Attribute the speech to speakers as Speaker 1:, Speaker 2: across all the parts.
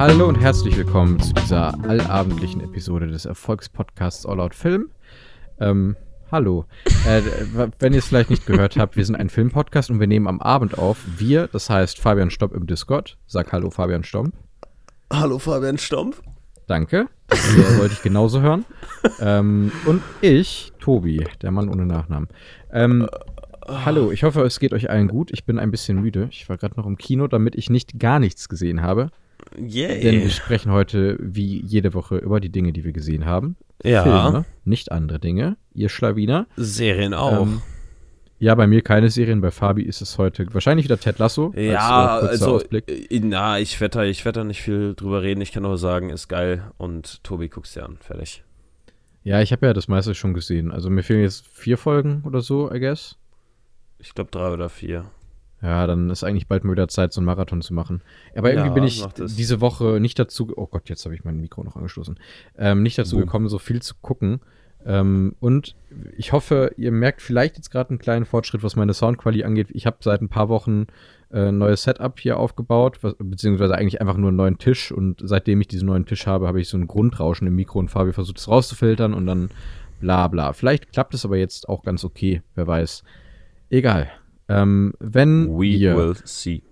Speaker 1: Hallo und herzlich willkommen zu dieser allabendlichen Episode des Erfolgspodcasts All Out Film. Ähm, hallo. Äh, wenn ihr es vielleicht nicht gehört habt, wir sind ein Filmpodcast und wir nehmen am Abend auf. Wir, das heißt Fabian Stomp im Discord. Sag Hallo, Fabian Stomp.
Speaker 2: Hallo, Fabian Stomp.
Speaker 1: Danke. Das wollte ich genauso hören. ähm, und ich, Tobi, der Mann ohne Nachnamen. Ähm, hallo, ich hoffe, es geht euch allen gut. Ich bin ein bisschen müde. Ich war gerade noch im Kino, damit ich nicht gar nichts gesehen habe.
Speaker 2: Yay.
Speaker 1: Denn wir sprechen heute wie jede Woche über die Dinge, die wir gesehen haben.
Speaker 2: Ja.
Speaker 1: Filme, nicht andere Dinge. Ihr Schlawiner.
Speaker 2: Serien auch.
Speaker 1: Ähm, ja, bei mir keine Serien. Bei Fabi ist es heute wahrscheinlich wieder Ted Lasso. als,
Speaker 2: ja,
Speaker 1: äh, kurzer
Speaker 2: also,
Speaker 1: Ausblick.
Speaker 2: äh, na, ich werde da, ich werd da nicht viel drüber reden. Ich kann nur sagen, ist geil und Tobi guckst dir an. Fertig.
Speaker 1: Ja, ich habe ja das meiste schon gesehen. Also mir fehlen jetzt vier Folgen oder so, I guess.
Speaker 2: Ich glaube drei oder vier.
Speaker 1: Ja, dann ist eigentlich bald mal wieder Zeit, so einen Marathon zu machen. Aber irgendwie
Speaker 2: Ja,
Speaker 1: bin ich diese Woche nicht dazu, oh Gott, jetzt habe ich mein Mikro noch angeschlossen, ähm, nicht dazu
Speaker 2: Boom.
Speaker 1: gekommen, so viel zu gucken. Ähm, und ich hoffe, ihr merkt vielleicht jetzt gerade einen kleinen Fortschritt, was meine Soundqualität angeht. Ich habe seit ein paar Wochen äh, ein neues Setup hier aufgebaut, was, beziehungsweise eigentlich einfach nur einen neuen Tisch. Und seitdem ich diesen neuen Tisch habe, habe ich so ein Grundrauschen im Mikro und Fabio versucht es rauszufiltern und dann bla bla. Vielleicht klappt es aber jetzt auch ganz okay, wer weiß. Egal. Ähm, wenn
Speaker 2: We
Speaker 1: ihr
Speaker 2: will see.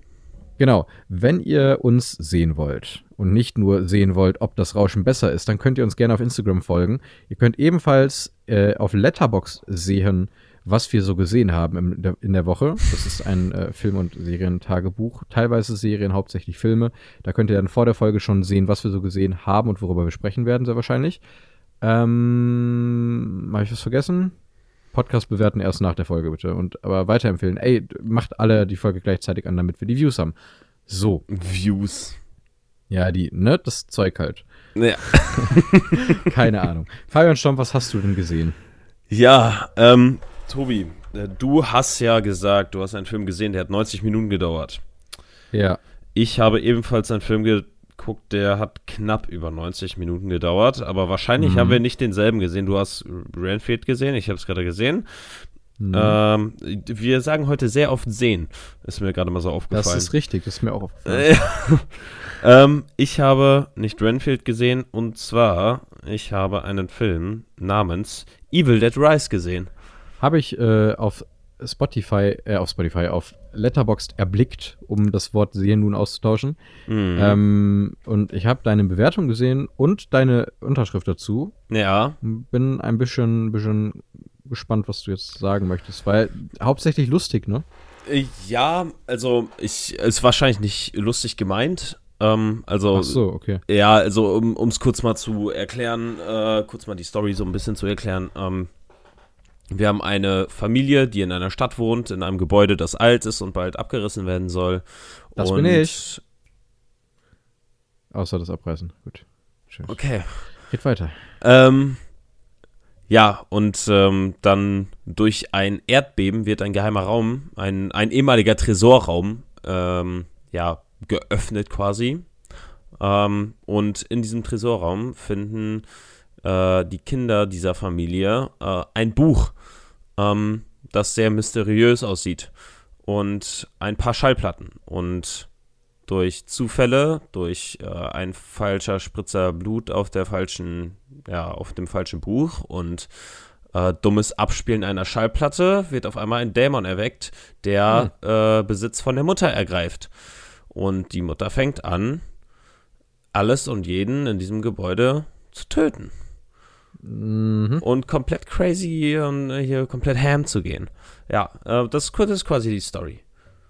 Speaker 1: Genau, wenn ihr uns sehen wollt und nicht nur sehen wollt, ob das Rauschen besser ist, dann könnt ihr uns gerne auf Instagram folgen. Ihr könnt ebenfalls äh, auf Letterbox sehen, was wir so gesehen haben im, der, in der Woche. Das ist ein äh, Film- und Serientagebuch, teilweise Serien, hauptsächlich Filme. Da könnt ihr dann vor der Folge schon sehen, was wir so gesehen haben und worüber wir sprechen werden, sehr wahrscheinlich. Ähm, habe ich was vergessen? Podcast bewerten erst nach der Folge, bitte. Und aber weiterempfehlen. Ey, macht alle die Folge gleichzeitig an, damit wir die Views haben. So.
Speaker 2: Views.
Speaker 1: Ja, die, ne? Das Zeug halt.
Speaker 2: Ja.
Speaker 1: Keine Ahnung. Fabian Stomp, was hast du denn gesehen?
Speaker 2: Ja, ähm, Tobi, äh, du hast ja gesagt, du hast einen Film gesehen, der hat 90 Minuten gedauert.
Speaker 1: Ja.
Speaker 2: Ich habe ebenfalls einen Film geguckt, der hat knapp über 90 Minuten gedauert, aber wahrscheinlich
Speaker 1: Mhm.
Speaker 2: haben wir nicht denselben gesehen. Du hast Renfield gesehen, ich habe es gerade gesehen.
Speaker 1: Mhm.
Speaker 2: Ähm, wir sagen heute sehr oft sehen, ist mir gerade mal so
Speaker 1: das
Speaker 2: aufgefallen.
Speaker 1: ist richtig, das ist mir auch aufgefallen.
Speaker 2: Äh, ähm, ich habe nicht Renfield gesehen und zwar, ich habe einen Film namens Evil Dead Rise gesehen.
Speaker 1: Habe ich äh, auf Spotify, äh, auf Spotify, auf Letterboxd erblickt, um das Wort sehen nun auszutauschen.
Speaker 2: Mhm.
Speaker 1: Ähm, und ich habe deine Bewertung gesehen und deine Unterschrift dazu.
Speaker 2: ja,
Speaker 1: Bin ein bisschen, bisschen gespannt, was du jetzt sagen möchtest, weil hauptsächlich lustig, ne?
Speaker 2: Äh, Ja, also ich ist wahrscheinlich nicht lustig gemeint. Ähm, also
Speaker 1: Ach so, okay.
Speaker 2: ja, also um es kurz mal zu erklären, äh, kurz mal die Story so ein bisschen zu erklären. Ähm, wir haben eine Familie, die in einer Stadt wohnt, in einem Gebäude, das alt ist und bald abgerissen werden soll.
Speaker 1: Das
Speaker 2: und,
Speaker 1: bin ich. Außer das Abreißen. Gut. Schön.
Speaker 2: Okay.
Speaker 1: Geht weiter.
Speaker 2: Ähm, ja, und ähm, dann durch ein Erdbeben wird ein geheimer Raum, ein, ein ehemaliger Tresorraum, ähm, ja, geöffnet quasi. Ähm, und in diesem Tresorraum finden äh, die Kinder dieser Familie äh, ein Buch, ähm, das sehr mysteriös aussieht. Und ein paar Schallplatten. Und durch Zufälle, durch äh, ein falscher Spritzer Blut auf der falschen, ja, auf dem falschen Buch und äh, dummes Abspielen einer Schallplatte wird auf einmal ein Dämon erweckt, der äh, Besitz von der Mutter ergreift. Und die Mutter fängt an, alles und jeden in diesem Gebäude zu töten.
Speaker 1: Mhm.
Speaker 2: Und komplett crazy und äh, hier komplett ham zu gehen. Ja, äh, das, das ist quasi die Story.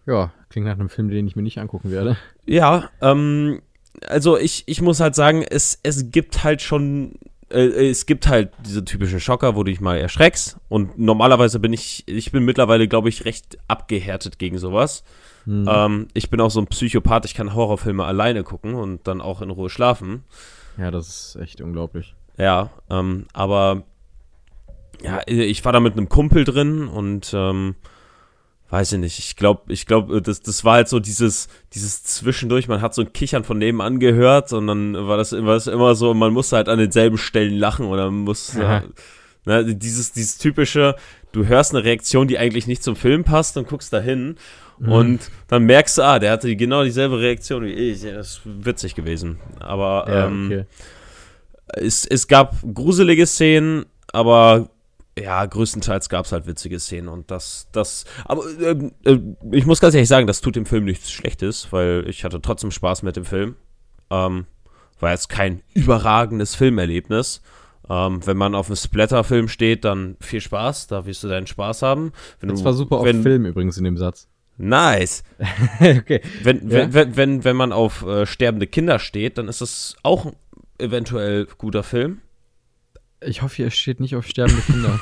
Speaker 1: Ja, klingt nach einem Film, den ich mir nicht angucken werde.
Speaker 2: Ja, ähm, also ich, ich muss halt sagen, es, es gibt halt schon, äh, es gibt halt diese typischen Schocker, wo du dich mal erschreckst. Und normalerweise bin ich, ich bin mittlerweile, glaube ich, recht abgehärtet gegen sowas.
Speaker 1: Hm.
Speaker 2: Ähm, ich bin auch so ein Psychopath, ich kann Horrorfilme alleine gucken und dann auch in Ruhe schlafen.
Speaker 1: Ja, das ist echt unglaublich.
Speaker 2: Ja, ähm, aber ja, ich war da mit einem Kumpel drin und ähm, weiß ich nicht, ich glaube, ich glaube, das, das war halt so dieses, dieses Zwischendurch, man hat so ein Kichern von nebenan gehört und dann war das, war das immer so, man musste halt an denselben Stellen lachen oder muss,
Speaker 1: Aha.
Speaker 2: ne, dieses, dieses typische, du hörst eine Reaktion, die eigentlich nicht zum Film passt und guckst da hin Mhm. Und dann merkst du, ah, der hatte genau dieselbe Reaktion wie ich. Ja, das ist witzig gewesen. Aber ja, ähm, okay. Es, es gab gruselige Szenen, aber ja, größtenteils gab es halt witzige Szenen und das, das, aber äh, äh, ich muss ganz ehrlich sagen, das tut dem Film nichts Schlechtes, weil ich hatte trotzdem Spaß mit dem Film. Ähm, war jetzt kein überragendes Filmerlebnis. Ähm, wenn man auf einem Splatter-Film steht, dann viel Spaß, da wirst du deinen Spaß haben.
Speaker 1: Wenn das du, war super wenn, Film übrigens in dem Satz.
Speaker 2: Nice. okay. Wenn, ja? wenn, wenn, wenn, man auf äh, sterbende Kinder steht, dann ist das auch eventuell guter Film.
Speaker 1: Ich hoffe, ihr steht nicht auf sterbende Kinder.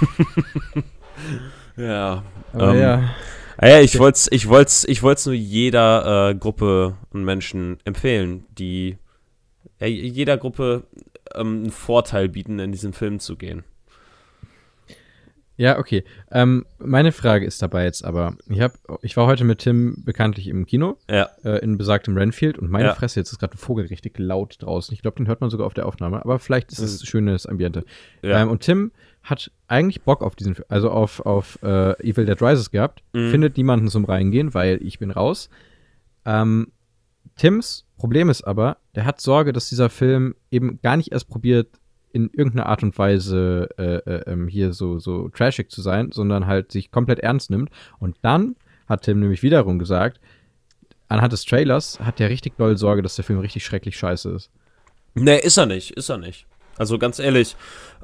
Speaker 2: ja. Aber ähm, ja. Ah ja, ich wollte es ich wollt's, ich wollt's nur jeder äh, Gruppe und Menschen empfehlen, die ja, jeder Gruppe ähm, einen Vorteil bieten, in diesen Film zu gehen.
Speaker 1: Ja, okay. Ähm, meine Frage ist dabei jetzt aber, ich, hab, ich war heute mit Tim bekanntlich im Kino,
Speaker 2: ja.
Speaker 1: äh, in besagtem Renfield und meine ja. Fresse, jetzt ist gerade ein Vogel richtig laut draußen. Ich glaube, den hört man sogar auf der Aufnahme, aber vielleicht ist es ein schönes Ambiente. Ja. Ähm, und Tim hat eigentlich Bock auf diesen, also auf, auf äh, Evil Dead Rises gehabt, mhm. findet niemanden zum Reingehen, weil ich bin raus. Ähm, Tims Problem ist aber, der hat Sorge, dass dieser Film eben gar nicht erst probiert, in irgendeiner Art und Weise äh, äh, ähm, hier so, so trashig zu sein, sondern halt sich komplett ernst nimmt. Und dann hat Tim nämlich wiederum gesagt, anhand des Trailers hat er richtig doll Sorge, dass der Film richtig schrecklich scheiße ist.
Speaker 2: Nee, ist er nicht, ist er nicht. Also ganz ehrlich,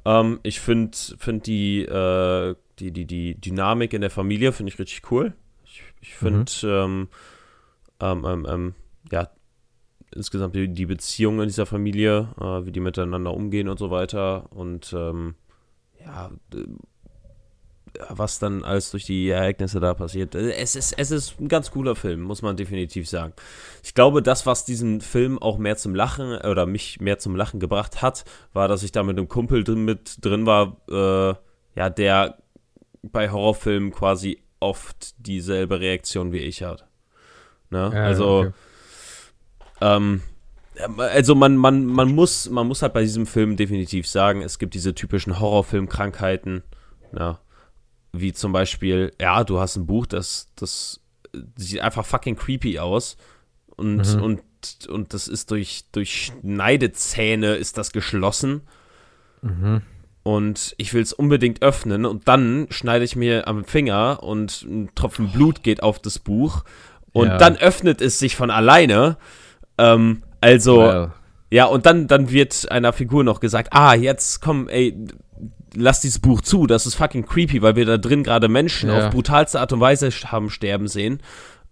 Speaker 2: ähm, ich finde find die, äh, die, die, die Dynamik in der Familie finde ich richtig cool. Ich, ich finde, mhm. ähm, ähm, ähm, ja, insgesamt die, die Beziehungen in dieser Familie, äh, wie die miteinander umgehen und so weiter. Und ähm, ja, was dann alles durch die Ereignisse da passiert. Äh, es ist, es ist ein ganz cooler Film, muss man definitiv sagen. Ich glaube, das, was diesen Film auch mehr zum Lachen oder mich mehr zum Lachen gebracht hat, war, dass ich da mit einem Kumpel drin, mit drin war, äh, ja, der bei Horrorfilmen quasi oft dieselbe Reaktion wie ich hat. Ne? Ja, also okay. Ähm, also man, man, man, muss, man muss halt bei diesem Film definitiv sagen, es gibt diese typischen Horrorfilmkrankheiten, ja, wie zum Beispiel, ja, du hast ein Buch, das, das sieht einfach fucking creepy aus und, mhm. und, und das ist durch, durch Schneidezähne ist das geschlossen mhm. und ich will es unbedingt öffnen und dann schneide ich mir am Finger und ein Tropfen Blut geht auf das Buch und ja. dann öffnet es sich von alleine ähm, also, well. ja, und dann, dann wird einer Figur noch gesagt, ah, jetzt komm, ey, lass dieses Buch zu, das ist fucking creepy, weil wir da drin gerade Menschen ja. auf brutalste Art und Weise haben sterben sehen.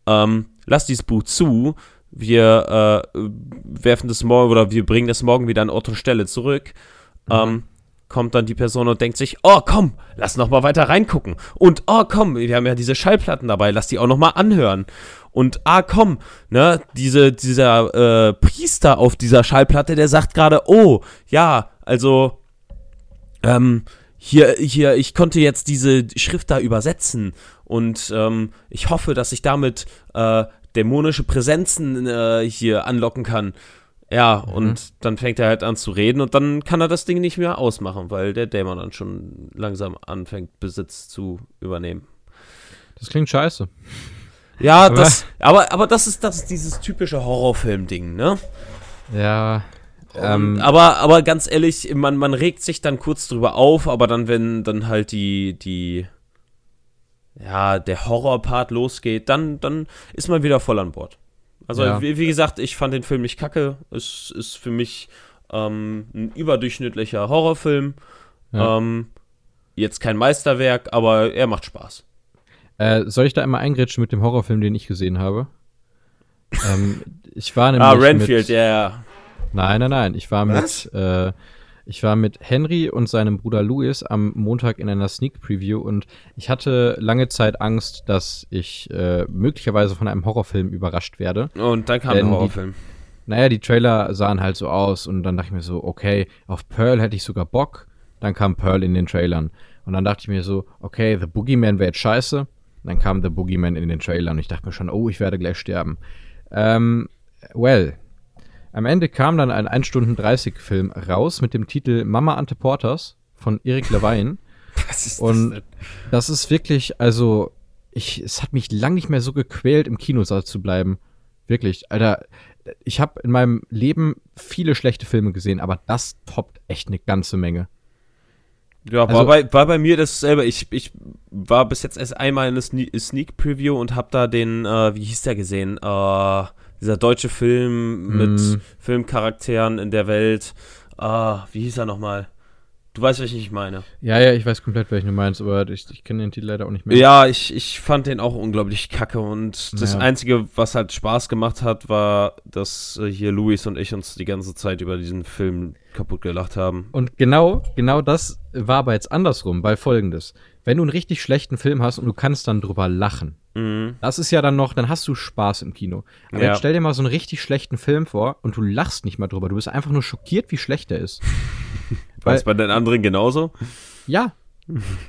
Speaker 2: Ähm, lass dieses Buch zu, wir äh, werfen das morgen oder wir bringen das morgen wieder an Ort und Stelle zurück. Mhm. Ähm, kommt dann die Person und denkt sich, oh komm, lass noch mal weiter reingucken. Und oh komm, wir haben ja diese Schallplatten dabei, lass die auch noch mal anhören. Und ah, komm, ne, diese, dieser äh, Priester auf dieser Schallplatte, der sagt gerade, oh, ja, also, ähm, hier, hier, ich konnte jetzt diese Schrift da übersetzen und ähm, ich hoffe, dass ich damit äh, dämonische Präsenzen äh, hier anlocken kann. Ja, mhm. und dann fängt er halt an zu reden und dann kann er das Ding nicht mehr ausmachen, weil der Dämon dann schon langsam anfängt, Besitz zu übernehmen.
Speaker 1: Das klingt scheiße.
Speaker 2: Ja, aber, das, aber, aber das ist das ist dieses typische Horrorfilm-Ding, ne?
Speaker 1: Ja.
Speaker 2: Ähm, aber, aber ganz ehrlich, man, man regt sich dann kurz drüber auf, aber dann, wenn dann halt die, die, ja, der Horrorpart losgeht, dann, dann ist man wieder voll an Bord. Also, ja. wie, wie, gesagt, ich fand den Film nicht kacke. Es ist für mich ähm, ein überdurchschnittlicher Horrorfilm. Ja. Ähm, jetzt kein Meisterwerk, aber er macht Spaß.
Speaker 1: Äh, soll ich da einmal eingrätschen mit dem Horrorfilm, den ich gesehen habe? ähm, ich war nämlich.
Speaker 2: Ah, Renfield, ja, ja.
Speaker 1: Nein, nein, nein. Ich war Was? mit. Äh, ich war mit Henry und seinem Bruder Louis am Montag in einer Sneak Preview und ich hatte lange Zeit Angst, dass ich äh, möglicherweise von einem Horrorfilm überrascht werde.
Speaker 2: Und dann kam der Horrorfilm.
Speaker 1: Die, naja, die Trailer sahen halt so aus und dann dachte ich mir so, okay, auf Pearl hätte ich sogar Bock. Dann kam Pearl in den Trailern. Und dann dachte ich mir so, okay, The Boogeyman wäre jetzt scheiße. Dann kam The Boogeyman in den Trailer und ich dachte mir schon, oh, ich werde gleich sterben. Ähm, well, am Ende kam dann ein 1 Stunden 30 Film raus mit dem Titel Mama Ante Porters von Eric Levine. Was ist das und denn? das ist wirklich, also, ich, es hat mich lang nicht mehr so gequält, im Kinosaal zu bleiben. Wirklich, Alter. Ich habe in meinem Leben viele schlechte Filme gesehen, aber das toppt echt eine ganze Menge.
Speaker 2: Ja, also, war, bei, war bei mir dasselbe. Ich, ich war bis jetzt erst einmal in der Sneak Preview und hab da den, äh, wie hieß der gesehen? Äh, dieser deutsche Film mit mm. Filmcharakteren in der Welt. Äh, wie hieß er nochmal? Du weißt, welchen ich meine.
Speaker 1: Ja, ja, ich weiß komplett, welchen du meinst, aber ich, ich kenne den Titel leider auch nicht mehr.
Speaker 2: Ja, ich, ich fand den auch unglaublich kacke und das ja. Einzige, was halt Spaß gemacht hat, war, dass äh, hier Luis und ich uns die ganze Zeit über diesen Film kaputt gelacht haben.
Speaker 1: Und genau, genau das war aber jetzt andersrum, weil folgendes. Wenn du einen richtig schlechten Film hast und du kannst dann drüber lachen, mhm. das ist ja dann noch, dann hast du Spaß im Kino. Aber ja. jetzt stell dir mal so einen richtig schlechten Film vor und du lachst nicht mal drüber. Du bist einfach nur schockiert, wie schlecht der ist.
Speaker 2: War es bei den anderen genauso?
Speaker 1: Ja.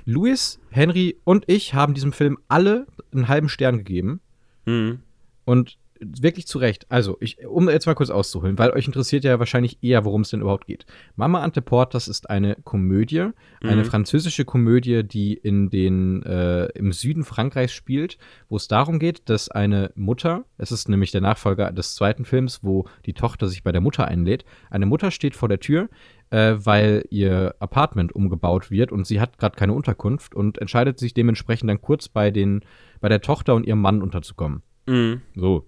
Speaker 1: Louis, Henry und ich haben diesem Film alle einen halben Stern gegeben. Mhm. Und wirklich zu Recht. Also, ich, um jetzt mal kurz auszuholen, weil euch interessiert ja wahrscheinlich eher, worum es denn überhaupt geht. Mama Ante Portas ist eine Komödie, mhm. eine französische Komödie, die in den, äh, im Süden Frankreichs spielt, wo es darum geht, dass eine Mutter, es ist nämlich der Nachfolger des zweiten Films, wo die Tochter sich bei der Mutter einlädt, eine Mutter steht vor der Tür, äh, weil ihr Apartment umgebaut wird und sie hat gerade keine Unterkunft und entscheidet sich dementsprechend dann kurz bei den, bei der Tochter und ihrem Mann unterzukommen. Mhm. So.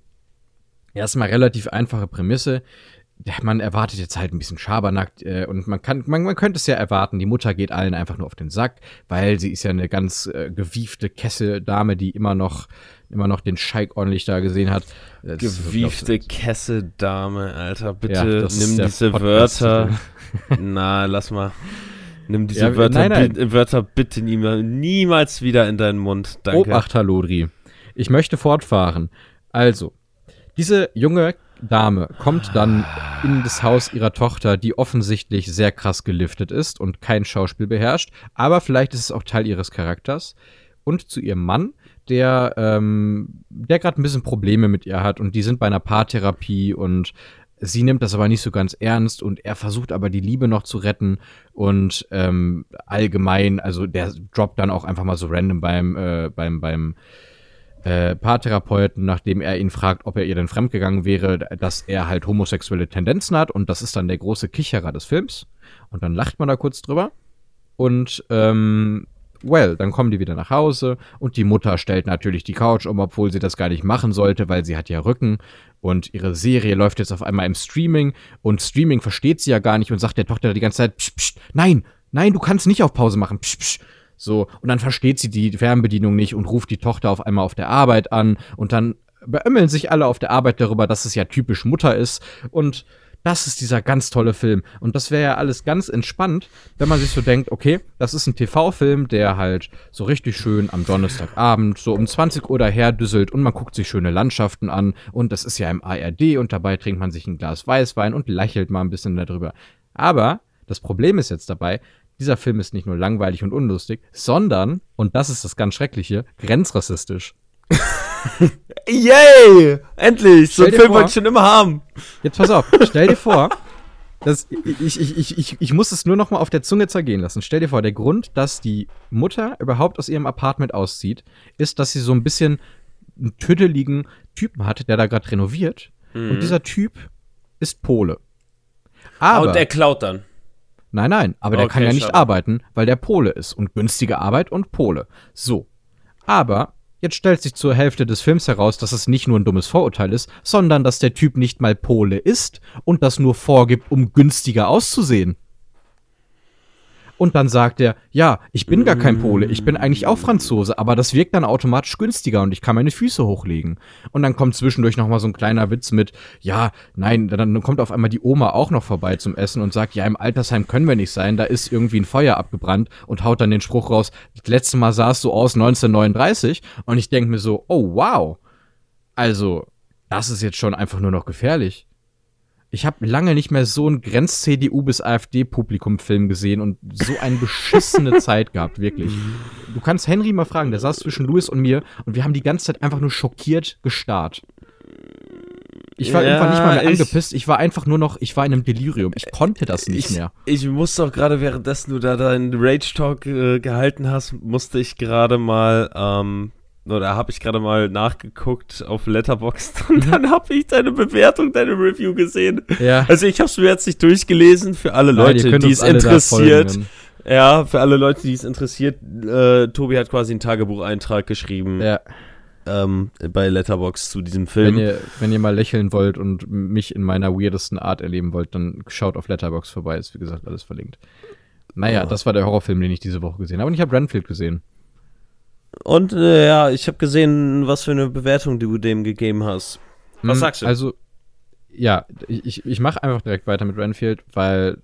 Speaker 1: Erstmal relativ einfache Prämisse. Man erwartet jetzt halt ein bisschen Schabernack äh, und man kann, man, man könnte es ja erwarten, die Mutter geht allen einfach nur auf den Sack, weil sie ist ja eine ganz äh, gewiefte Kesseldame, die immer noch immer noch den Scheik ordentlich da gesehen hat.
Speaker 2: Das Gewiefte Kesseldame, Alter, bitte ja, nimm diese Podcast Wörter. Na, lass mal. Nimm diese ja, Wörter, nein, nein. Wörter bitte niemals, niemals wieder in deinen Mund. Danke.
Speaker 1: Obacht, Halodri. Ich möchte fortfahren. Also, diese junge Dame kommt dann in das Haus ihrer Tochter, die offensichtlich sehr krass geliftet ist und kein Schauspiel beherrscht, aber vielleicht ist es auch Teil ihres Charakters. Und zu ihrem Mann, der, ähm, der gerade ein bisschen Probleme mit ihr hat und die sind bei einer Paartherapie und sie nimmt das aber nicht so ganz ernst und er versucht aber die Liebe noch zu retten und ähm, allgemein, also der droppt dann auch einfach mal so random beim, äh, beim, beim äh, Paartherapeuten, nachdem er ihn fragt, ob er ihr denn fremdgegangen wäre, dass er halt homosexuelle Tendenzen hat. Und das ist dann der große Kicherer des Films. Und dann lacht man da kurz drüber. Und ähm, well, dann kommen die wieder nach Hause. Und die Mutter stellt natürlich die Couch um, obwohl sie das gar nicht machen sollte, weil sie hat ja Rücken. Und ihre Serie läuft jetzt auf einmal im Streaming. Und Streaming versteht sie ja gar nicht und sagt der Tochter die ganze Zeit, psch, psch, nein, nein, du kannst nicht auf Pause machen, psch, psch. So, und dann versteht sie die Fernbedienung nicht und ruft die Tochter auf einmal auf der Arbeit an und dann beömmeln sich alle auf der Arbeit darüber, dass es ja typisch Mutter ist und das ist dieser ganz tolle Film. Und das wäre ja alles ganz entspannt, wenn man sich so denkt, okay, das ist ein TV-Film, der halt so richtig schön am Donnerstagabend so um 20 Uhr daher düsselt und man guckt sich schöne Landschaften an und das ist ja im ARD und dabei trinkt man sich ein Glas Weißwein und lächelt mal ein bisschen darüber. Aber das Problem ist jetzt dabei, dieser Film ist nicht nur langweilig und unlustig, sondern, und das ist das ganz Schreckliche, grenzrassistisch.
Speaker 2: Yay! Endlich! so einen Film wollte ich schon immer haben.
Speaker 1: Jetzt pass auf, stell dir vor, das, ich, ich, ich, ich, ich muss es nur noch mal auf der Zunge zergehen lassen. Stell dir vor, der Grund, dass die Mutter überhaupt aus ihrem Apartment auszieht, ist, dass sie so ein bisschen einen tüdeligen Typen hat, der da gerade renoviert. Mhm. Und dieser Typ ist Pole.
Speaker 2: Aber, und der klaut dann.
Speaker 1: Nein, nein, aber der kann ja nicht schade. arbeiten, weil der Pole ist. Und günstige Arbeit und Pole. So. Aber Jetzt stellt sich zur Hälfte des Films heraus, dass es nicht nur ein dummes Vorurteil ist, sondern dass der Typ nicht mal Pole ist und das nur vorgibt, um günstiger auszusehen. Und dann sagt er, ja, ich bin gar kein Pole, ich bin eigentlich auch Franzose, aber das wirkt dann automatisch günstiger und ich kann meine Füße hochlegen. Und dann kommt zwischendurch noch mal so ein kleiner Witz mit, ja, nein, dann kommt auf einmal die Oma auch noch vorbei zum Essen und sagt, ja, im Altersheim können wir nicht sein, da ist irgendwie ein Feuer abgebrannt und haut dann den Spruch raus, das letzte Mal sah es so aus 1939 und ich denke mir so, oh wow. Also, das ist jetzt schon einfach nur noch gefährlich. Ich habe lange nicht mehr so einen Grenz-CDU bis AfD-Publikum-Film gesehen und so eine beschissene Zeit gehabt, wirklich. Du kannst Henry mal fragen, der saß zwischen Louis und mir und wir haben die ganze Zeit einfach nur schockiert gestarrt. Ich war ja, irgendwann nicht mal mehr angepisst, ich war einfach nur noch, ich war in einem Delirium. Ich konnte das nicht
Speaker 2: ich,
Speaker 1: mehr.
Speaker 2: Ich musste auch gerade, währenddessen du da deinen Rage-Talk äh, gehalten hast, musste ich gerade mal ähm, oder habe ich gerade mal nachgeguckt auf Letterboxd und dann habe ich deine Bewertung, deine Review gesehen. Ja. Also ich habe es mir jetzt nicht durchgelesen für alle Leute, Nein, die es interessiert. Ja, für alle Leute, die es interessiert. Äh, Tobi hat quasi einen Tagebucheintrag geschrieben. Ja. Ähm, bei Letterbox zu diesem Film.
Speaker 1: Wenn ihr, wenn ihr mal lächeln wollt und mich in meiner weirdesten Art erleben wollt, dann schaut auf Letterbox vorbei. Ist wie gesagt alles verlinkt. Naja, oh. das war der Horrorfilm, den ich diese Woche gesehen habe. Und ich habe Renfield gesehen.
Speaker 2: Und äh, ja, ich habe gesehen, was für eine Bewertung du dem gegeben hast. Was hm, sagst du?
Speaker 1: Also, ja, ich, ich mache einfach direkt weiter mit Renfield, weil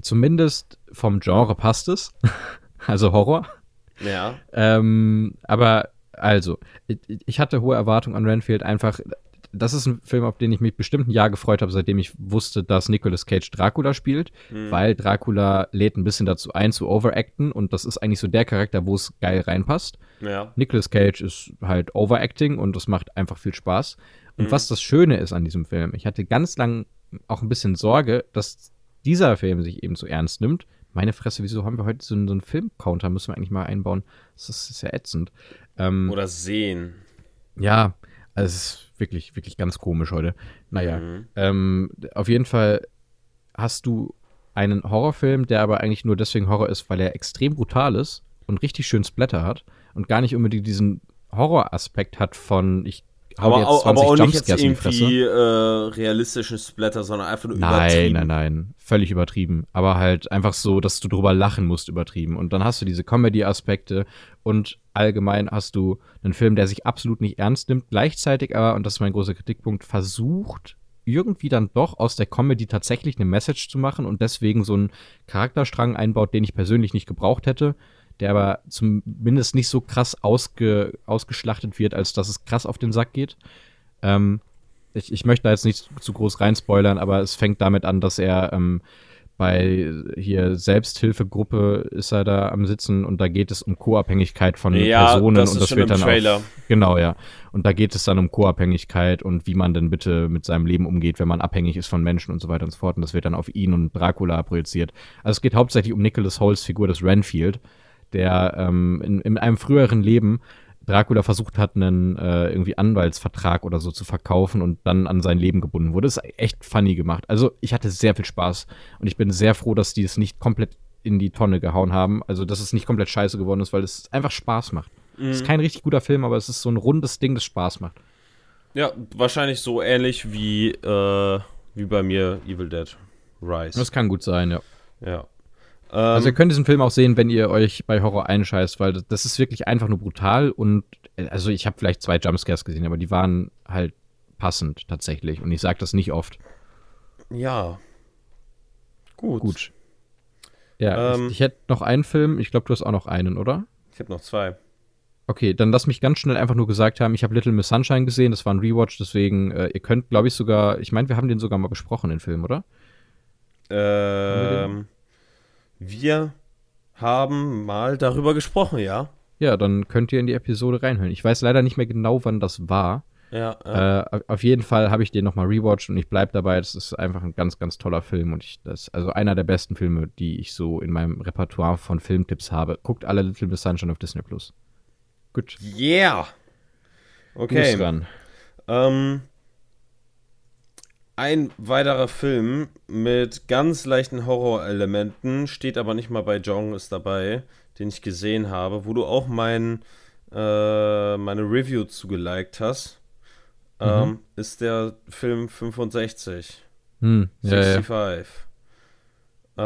Speaker 1: zumindest vom Genre passt es. also Horror.
Speaker 2: Ja.
Speaker 1: Ähm, aber also, ich, ich, hatte hohe Erwartungen an Renfield, einfach das ist ein Film, auf den ich mich bestimmt ein Jahr gefreut habe, seitdem ich wusste, dass Nicolas Cage Dracula spielt, mhm. weil Dracula lädt ein bisschen dazu ein, zu overacten und das ist eigentlich so der Charakter, wo es geil reinpasst.
Speaker 2: Ja.
Speaker 1: Nicolas Cage ist halt overacting und das macht einfach viel Spaß. Und mhm. was das Schöne ist an diesem Film, ich hatte ganz lang auch ein bisschen Sorge, dass dieser Film sich eben so ernst nimmt. Meine Fresse, wieso haben wir heute so einen, so einen Film-Counter? Müssen wir eigentlich mal einbauen. Das ist, das ist ja ätzend.
Speaker 2: Ähm, Oder sehen.
Speaker 1: Ja, also es ist wirklich, wirklich ganz komisch heute. Naja, mhm. ähm, auf jeden Fall hast du einen Horrorfilm, der aber eigentlich nur deswegen Horror ist, weil er extrem brutal ist und richtig schön Splatter hat und gar nicht unbedingt diesen Horroraspekt hat von, ich
Speaker 2: aber, 20 aber auch nicht jetzt irgendwie äh, realistischen Splatter, sondern einfach nur
Speaker 1: nein, übertrieben. Nein, nein, nein. Völlig übertrieben. Aber halt einfach so, dass du drüber lachen musst, übertrieben. Und dann hast du diese Comedy-Aspekte und allgemein hast du einen Film, der sich absolut nicht ernst nimmt, gleichzeitig aber, und das ist mein großer Kritikpunkt, versucht, irgendwie dann doch aus der Comedy tatsächlich eine Message zu machen und deswegen so einen Charakterstrang einbaut, den ich persönlich nicht gebraucht hätte der aber zumindest nicht so krass ausge, ausgeschlachtet wird, als dass es krass auf den Sack geht. Ähm, ich, ich möchte da jetzt nicht zu groß reinspoilern, aber es fängt damit an, dass er ähm, bei hier Selbsthilfegruppe ist er da am Sitzen und da geht es um Co-Abhängigkeit von ja, Personen das und das wird dann Trailer. Auf, genau ja und da geht es dann um Co-Abhängigkeit und wie man denn bitte mit seinem Leben umgeht, wenn man abhängig ist von Menschen und so weiter und so fort und das wird dann auf ihn und Dracula projiziert. Also es geht hauptsächlich um Nicholas Holes Figur des Renfield der ähm, in, in einem früheren Leben Dracula versucht hat, einen äh, irgendwie Anwaltsvertrag oder so zu verkaufen und dann an sein Leben gebunden wurde. Das ist echt funny gemacht. Also ich hatte sehr viel Spaß und ich bin sehr froh, dass die es nicht komplett in die Tonne gehauen haben. Also dass es nicht komplett scheiße geworden ist, weil es einfach Spaß macht. Es mhm. ist kein richtig guter Film, aber es ist so ein rundes Ding, das Spaß macht.
Speaker 2: Ja, wahrscheinlich so ähnlich wie, äh, wie bei mir Evil Dead Rise.
Speaker 1: Das kann gut sein, ja.
Speaker 2: Ja
Speaker 1: also ihr könnt diesen Film auch sehen, wenn ihr euch bei Horror einscheißt, weil das ist wirklich einfach nur brutal und äh, also ich habe vielleicht zwei Jumpscares gesehen, aber die waren halt passend tatsächlich und ich sage das nicht oft.
Speaker 2: Ja. Gut.
Speaker 1: Gut. Ja, ähm, ich, ich hätte noch einen Film, ich glaube, du hast auch noch einen, oder?
Speaker 2: Ich habe noch zwei.
Speaker 1: Okay, dann lass mich ganz schnell einfach nur gesagt haben, ich habe Little Miss Sunshine gesehen, das war ein Rewatch, deswegen, äh, ihr könnt, glaube ich, sogar, ich meine, wir haben den sogar mal besprochen, den Film, oder?
Speaker 2: Ähm. Wir haben mal darüber gesprochen, ja.
Speaker 1: Ja, dann könnt ihr in die Episode reinhören. Ich weiß leider nicht mehr genau, wann das war.
Speaker 2: Ja. ja.
Speaker 1: Äh, auf jeden Fall habe ich den nochmal rewatcht und ich bleibe dabei. Das ist einfach ein ganz, ganz toller Film und ich, das ist also einer der besten Filme, die ich so in meinem Repertoire von Filmtipps habe. Guckt alle Little Miss Sunshine auf Disney Plus.
Speaker 2: Gut. Yeah. Okay. Ähm, ein weiterer Film mit ganz leichten Horrorelementen, steht aber nicht mal bei Jong, ist dabei, den ich gesehen habe, wo du auch mein, äh, meine Review zugeliked hast, mhm. ähm, ist der Film 65.
Speaker 1: Hm,
Speaker 2: 65. Ja,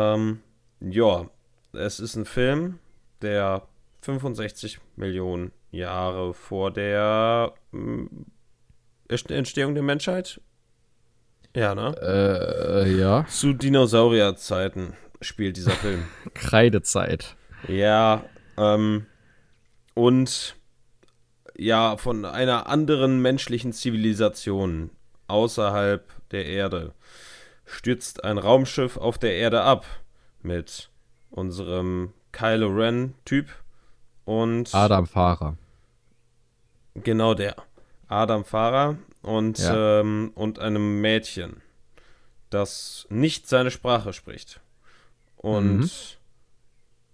Speaker 2: ja. Ähm, ja, es ist ein Film, der 65 Millionen Jahre vor der äh, Entstehung der Menschheit ja, ne?
Speaker 1: Äh, ja.
Speaker 2: Zu Dinosaurierzeiten spielt dieser Film.
Speaker 1: Kreidezeit.
Speaker 2: Ja, ähm, und ja, von einer anderen menschlichen Zivilisation außerhalb der Erde stürzt ein Raumschiff auf der Erde ab mit unserem Kylo Ren-Typ und
Speaker 1: Adam Fahrer.
Speaker 2: Genau der. Adam Fahrer und, ja. ähm, und einem Mädchen, das nicht seine Sprache spricht. Und mhm.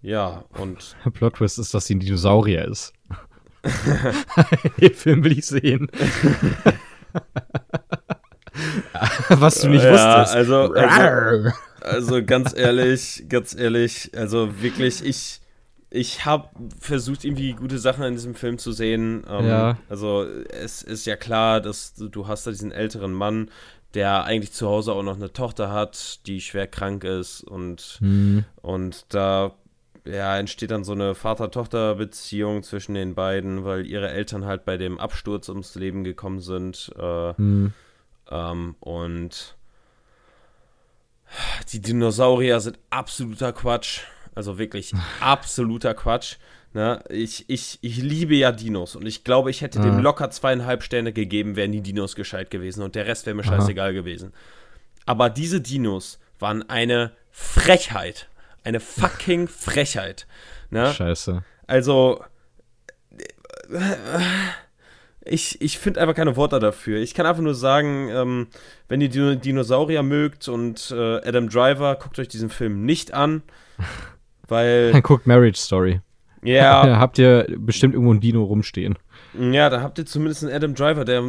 Speaker 2: ja, und.
Speaker 1: Plot Twist ist, dass sie ein Dinosaurier ist. Den Film will ich sehen. Was du nicht
Speaker 2: Ja,
Speaker 1: wusstest.
Speaker 2: also- also- Also ganz ehrlich, ganz ehrlich, also wirklich, ich, ich habe versucht, irgendwie gute Sachen in diesem Film zu sehen. Ähm,
Speaker 1: Ja.
Speaker 2: Also es ist ja klar, dass du, hast da diesen älteren Mann, der eigentlich zu Hause auch noch eine Tochter hat, die schwer krank ist und,
Speaker 1: Hm.
Speaker 2: und da ja, entsteht dann so eine Vater-Tochter-Beziehung zwischen den beiden, weil ihre Eltern halt bei dem Absturz ums Leben gekommen sind. Äh,
Speaker 1: Hm.
Speaker 2: ähm, und die Dinosaurier sind absoluter Quatsch. Also wirklich absoluter Quatsch. Ne? Ich, ich, ich liebe ja Dinos und ich glaube, ich hätte dem
Speaker 1: Mhm.
Speaker 2: locker zweieinhalb Sterne gegeben, wären die Dinos gescheit gewesen und der Rest wäre mir
Speaker 1: Aha.
Speaker 2: scheißegal gewesen. Aber diese Dinos waren eine Frechheit. Eine fucking Frechheit. Ne?
Speaker 1: Scheiße.
Speaker 2: Also, ich, ich finde einfach keine Worte dafür. Ich kann einfach nur sagen, ähm, wenn ihr Dino Dinosaurier mögt und äh, Adam Driver, guckt euch diesen Film nicht an, weil,
Speaker 1: Dann guckt Marriage Story.
Speaker 2: ja,
Speaker 1: Da habt ihr bestimmt irgendwo ein Dino rumstehen.
Speaker 2: ja, da habt ihr zumindest einen Adam Driver, der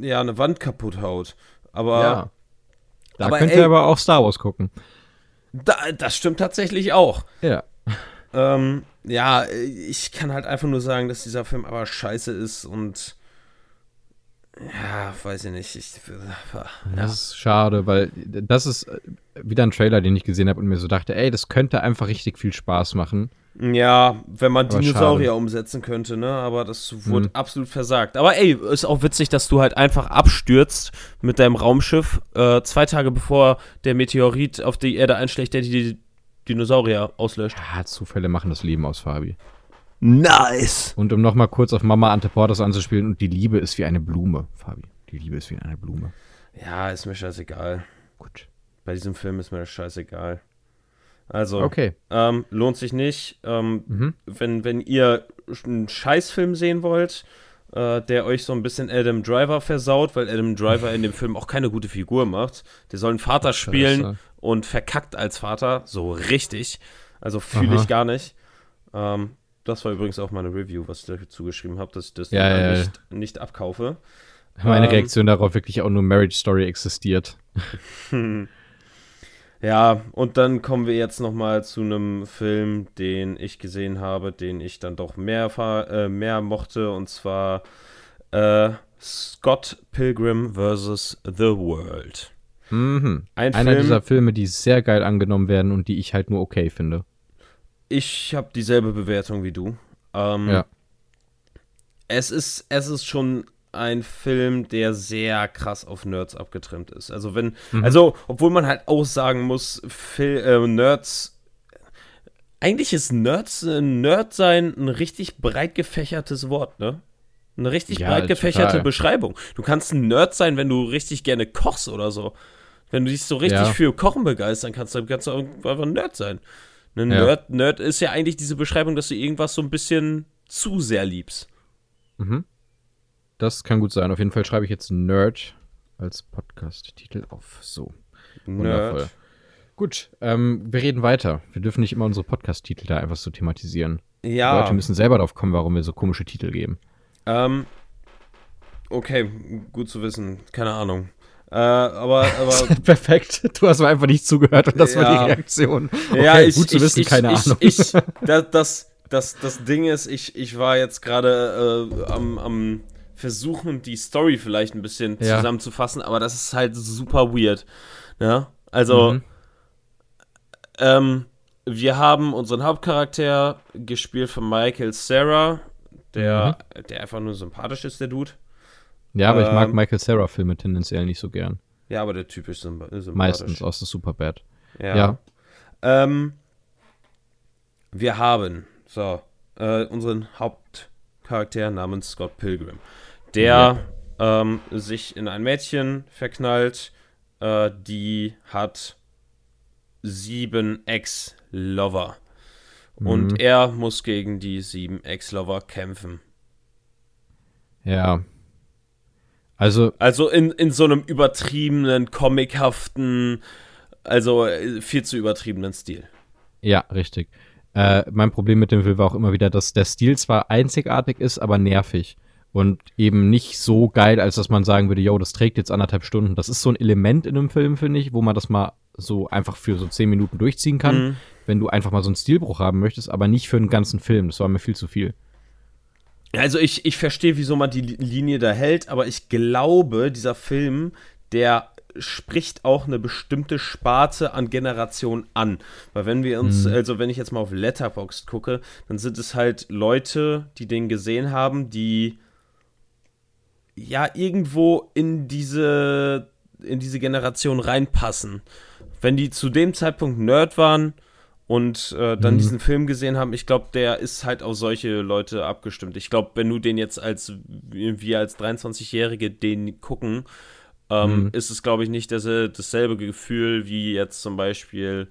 Speaker 2: ja eine Wand kaputt haut. Aber
Speaker 1: Da
Speaker 2: Aber
Speaker 1: könnt
Speaker 2: ey-
Speaker 1: ihr aber auch Star Wars gucken.
Speaker 2: da, das stimmt tatsächlich auch.
Speaker 1: Ja.
Speaker 2: Ähm, ja, ich kann halt einfach nur sagen, dass dieser Film aber scheiße ist und ja, weiß ich nicht. Ich, ja.
Speaker 1: Das ist schade, weil das ist äh, wieder ein Trailer, den ich gesehen habe und mir so dachte, ey, das könnte einfach richtig viel Spaß machen.
Speaker 2: Ja, wenn man
Speaker 1: Aber
Speaker 2: Dinosaurier
Speaker 1: schade.
Speaker 2: umsetzen könnte, ne? Aber das wurde
Speaker 1: Hm.
Speaker 2: absolut versagt. Aber ey, ist auch witzig, dass du halt einfach abstürzt mit deinem Raumschiff, äh, zwei Tage bevor der Meteorit auf die Erde einschlägt, der die Dinosaurier auslöscht.
Speaker 1: Ja, Zufälle machen das Leben aus, Fabi.
Speaker 2: Nice!
Speaker 1: Und um nochmal kurz auf Mama Anteportas anzuspielen, und die Liebe ist wie eine Blume, Fabi. Die Liebe ist wie eine Blume.
Speaker 2: Ja, ist mir scheißegal.
Speaker 1: Gut.
Speaker 2: Bei diesem Film ist mir das scheißegal. Also,
Speaker 1: Okay.
Speaker 2: ähm, lohnt sich nicht. Ähm,
Speaker 1: Mhm.
Speaker 2: wenn, wenn ihr einen Scheißfilm sehen wollt, äh, der euch so ein bisschen Adam Driver versaut, weil Adam Driver in dem Film auch keine gute Figur macht. Der soll einen Vater spielen
Speaker 1: Scheiße.
Speaker 2: und verkackt als Vater, so richtig. Also fühle ich gar nicht. Ähm, das war übrigens auch meine Review, was ich dazu geschrieben habe, dass ich das
Speaker 1: Ja, ja, ja.
Speaker 2: nicht, nicht abkaufe.
Speaker 1: Meine
Speaker 2: Ähm,
Speaker 1: Reaktion darauf wirklich auch nur Marriage Story existiert.
Speaker 2: Ja, und dann kommen wir jetzt noch mal zu einem Film, den ich gesehen habe, den ich dann doch mehr, äh, mehr mochte, und zwar äh, Scott Pilgrim vs. The World.
Speaker 1: Mhm.
Speaker 2: Ein
Speaker 1: Einer
Speaker 2: Film,
Speaker 1: dieser Filme, die sehr geil angenommen werden und die ich halt nur okay finde.
Speaker 2: Ich habe dieselbe Bewertung wie du. Ähm,
Speaker 1: Ja.
Speaker 2: Es ist, es ist schon ein Film, der sehr krass auf Nerds abgetrimmt ist. Also wenn,
Speaker 1: Mhm.
Speaker 2: also, obwohl man halt auch sagen muss, Phil, äh, Nerds, eigentlich ist Nerds, äh, Nerd sein ein richtig breit gefächertes Wort, ne? Eine richtig
Speaker 1: Ja,
Speaker 2: breit gefächerte
Speaker 1: total.
Speaker 2: Beschreibung. Du kannst ein Nerd sein, wenn du richtig gerne kochst oder so. Wenn du dich so richtig
Speaker 1: Ja.
Speaker 2: für Kochen begeistern kannst, dann kannst du einfach ein Nerd sein. Ein
Speaker 1: Ja.
Speaker 2: Nerd, Nerd ist ja eigentlich diese Beschreibung, dass du irgendwas so ein bisschen zu sehr liebst.
Speaker 1: Mhm. Das kann gut sein. Auf jeden Fall schreibe ich jetzt Nerd als Podcast-Titel auf. So. Wundervoll.
Speaker 2: Nerd.
Speaker 1: Gut, ähm, wir reden weiter. Wir dürfen nicht immer unsere Podcast-Titel da einfach so thematisieren. Die
Speaker 2: Ja.
Speaker 1: Leute müssen selber drauf kommen, warum wir so komische Titel geben.
Speaker 2: Ähm, okay, gut zu wissen. Keine Ahnung. Äh, aber, aber
Speaker 1: Perfekt. Du hast mir einfach nicht zugehört und das war
Speaker 2: Ja.
Speaker 1: die Reaktion. Okay,
Speaker 2: ja, ich,
Speaker 1: gut zu
Speaker 2: ich,
Speaker 1: wissen,
Speaker 2: ich,
Speaker 1: keine Ahnung.
Speaker 2: Ich, das, das, das, das Ding ist, ich, ich war jetzt gerade äh, am, am Versuchen, die Story vielleicht ein bisschen
Speaker 1: Ja.
Speaker 2: zusammenzufassen, aber das ist halt super weird. Ja, also,
Speaker 1: Mhm.
Speaker 2: ähm, wir haben unseren Hauptcharakter gespielt von Michael Sarah, der,
Speaker 1: Mhm.
Speaker 2: der einfach nur sympathisch ist, der Dude.
Speaker 1: Ja, aber ich mag
Speaker 2: ähm,
Speaker 1: Michael Cera-Filme tendenziell nicht so gern.
Speaker 2: Ja, aber der Typ ist sympa- sympathisch.
Speaker 1: Meistens aus der Superbad.
Speaker 2: Ja.
Speaker 1: Ja.
Speaker 2: Ähm, wir haben so äh, unseren Hauptcharakter namens Scott Pilgrim, der ähm, sich in ein Mädchen verknallt, äh, die hat sieben Ex-Lover.
Speaker 1: Mhm.
Speaker 2: Und er muss gegen die sieben Ex-Lover kämpfen.
Speaker 1: Ja. Also,
Speaker 2: Also in, in so einem übertriebenen, comichaften, also äh, viel zu übertriebenen Stil.
Speaker 1: ja, richtig. Äh, mein Problem mit dem Film war auch immer wieder, dass der Stil zwar einzigartig ist, aber nervig. Und eben nicht so geil, als dass man sagen würde, yo, das trägt jetzt anderthalb Stunden. Das ist so ein Element in einem Film, finde ich, wo man das mal so einfach für so zehn Minuten durchziehen kann,
Speaker 2: Mhm.
Speaker 1: wenn du einfach mal so einen Stilbruch haben möchtest, aber nicht für einen ganzen Film. Das war mir viel zu viel.
Speaker 2: Also ich, ich verstehe, wieso man die Li- Linie da hält, aber ich glaube, dieser Film, der spricht auch eine bestimmte Sparte an Generationen an. Weil wenn wir uns, also wenn ich jetzt mal auf Letterboxd gucke, dann sind es halt Leute, die den gesehen haben, die ja irgendwo in diese, in diese Generation reinpassen. Wenn die zu dem Zeitpunkt Nerd waren und äh, dann
Speaker 1: Mhm.
Speaker 2: diesen Film gesehen haben, ich glaube, der ist halt auf solche Leute abgestimmt. Ich glaube, wenn du den jetzt als wir als 23-Jährige den gucken, ähm,
Speaker 1: Mhm.
Speaker 2: ist es, glaube ich, nicht das, dasselbe Gefühl wie jetzt zum Beispiel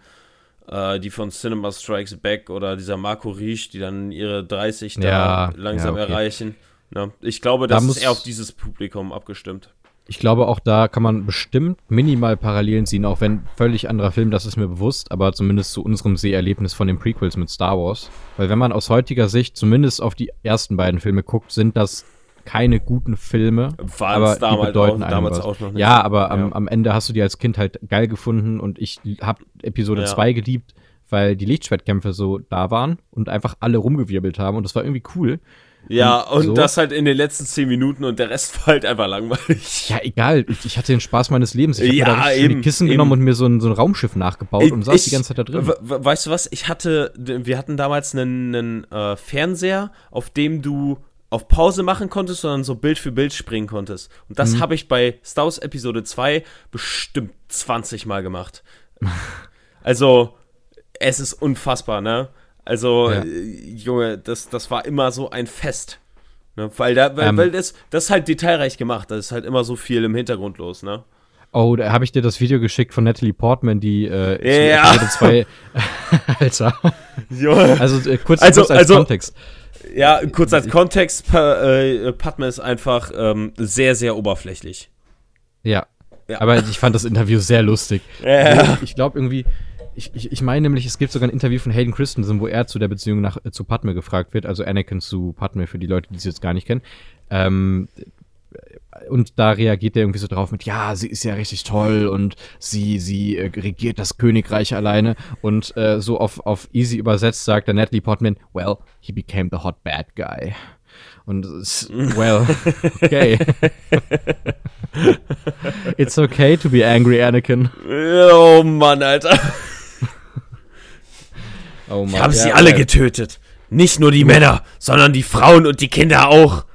Speaker 2: äh, die von Cinema Strikes Back oder dieser Marco Riesch, die dann ihre 30 da
Speaker 1: Ja,
Speaker 2: langsam
Speaker 1: ja, okay.
Speaker 2: erreichen. Ja, ich glaube,
Speaker 1: Da
Speaker 2: das
Speaker 1: muss-
Speaker 2: ist eher auf dieses Publikum abgestimmt.
Speaker 1: Ich glaube, auch da kann man bestimmt minimal Parallelen ziehen, auch wenn völlig anderer Film, das ist mir bewusst, aber zumindest zu unserem Seherlebnis von den Prequels mit Star Wars. Weil wenn man aus heutiger Sicht zumindest auf die ersten beiden Filme guckt, sind das keine guten Filme.
Speaker 2: Waren
Speaker 1: aber
Speaker 2: damals,
Speaker 1: die bedeuten
Speaker 2: auch, damals
Speaker 1: was.
Speaker 2: auch noch nicht.
Speaker 1: Ja, aber am,
Speaker 2: Ja.
Speaker 1: am Ende hast du die als Kind halt geil gefunden und ich habe Episode
Speaker 2: Ja.
Speaker 1: 2 geliebt, weil die Lichtschwertkämpfe so da waren und einfach alle rumgewirbelt haben und das war irgendwie cool.
Speaker 2: Ja, und
Speaker 1: so.
Speaker 2: das halt in den letzten 10 Minuten und der Rest war halt einfach langweilig.
Speaker 1: Ja, egal. Ich, ich hatte den Spaß meines Lebens. Ich habe
Speaker 2: Ja,
Speaker 1: mir da
Speaker 2: eben,
Speaker 1: Kissen
Speaker 2: eben.
Speaker 1: genommen und mir so ein, so ein Raumschiff nachgebaut und saß die ganze Zeit da drin.
Speaker 2: we- we- Weißt du was? Ich hatte, wir hatten damals einen, einen äh, Fernseher, auf dem du auf Pause machen konntest, sondern so Bild für Bild springen konntest. Und
Speaker 1: Mhm.
Speaker 2: das habe ich bei Star Wars Episode 2 bestimmt 20 Mal gemacht. also, es ist unfassbar, ne? Also,
Speaker 1: Ja.
Speaker 2: äh, Junge, das, das war immer so ein Fest. Ne? Weil, da, weil,
Speaker 1: Ähm.
Speaker 2: weil das, das ist halt detailreich gemacht. Da ist halt immer so viel im Hintergrund los, ne?
Speaker 1: Oh, da habe ich dir das Video geschickt von Natalie Portman, die äh,
Speaker 2: Ja.
Speaker 1: Episode zwei Alter.
Speaker 2: Junge.
Speaker 1: Also äh, kurz,
Speaker 2: Also-
Speaker 1: kurz als
Speaker 2: also-
Speaker 1: Kontext.
Speaker 2: Ja, kurz als Kontext, pa äh, Padme ist einfach ähm, sehr, sehr oberflächlich.
Speaker 1: Ja.
Speaker 2: Ja.
Speaker 1: Aber ich fand das Interview sehr lustig.
Speaker 2: Ja.
Speaker 1: Ich glaube irgendwie, ich, ich, ich meine nämlich, es gibt sogar ein Interview von Hayden Christensen, wo er zu der Beziehung nach, äh, zu Padme gefragt wird, also Anakin zu Padme, für die Leute, die es jetzt gar nicht kennen. Ähm, und da reagiert er irgendwie so drauf mit, ja, sie ist ja richtig toll und sie, sie äh, regiert das Königreich alleine. Und äh, so auf, auf easy übersetzt sagt der Natalie Portman, well, he became the hot bad guy. Und es ist, well, okay. It's okay to be angry, Anakin.
Speaker 2: Oh Mann, Alter.
Speaker 1: Oh
Speaker 2: Ich habe sie
Speaker 1: ja,
Speaker 2: alle
Speaker 1: ja,
Speaker 2: getötet. Nicht nur die Männer, sondern die Frauen und die Kinder auch.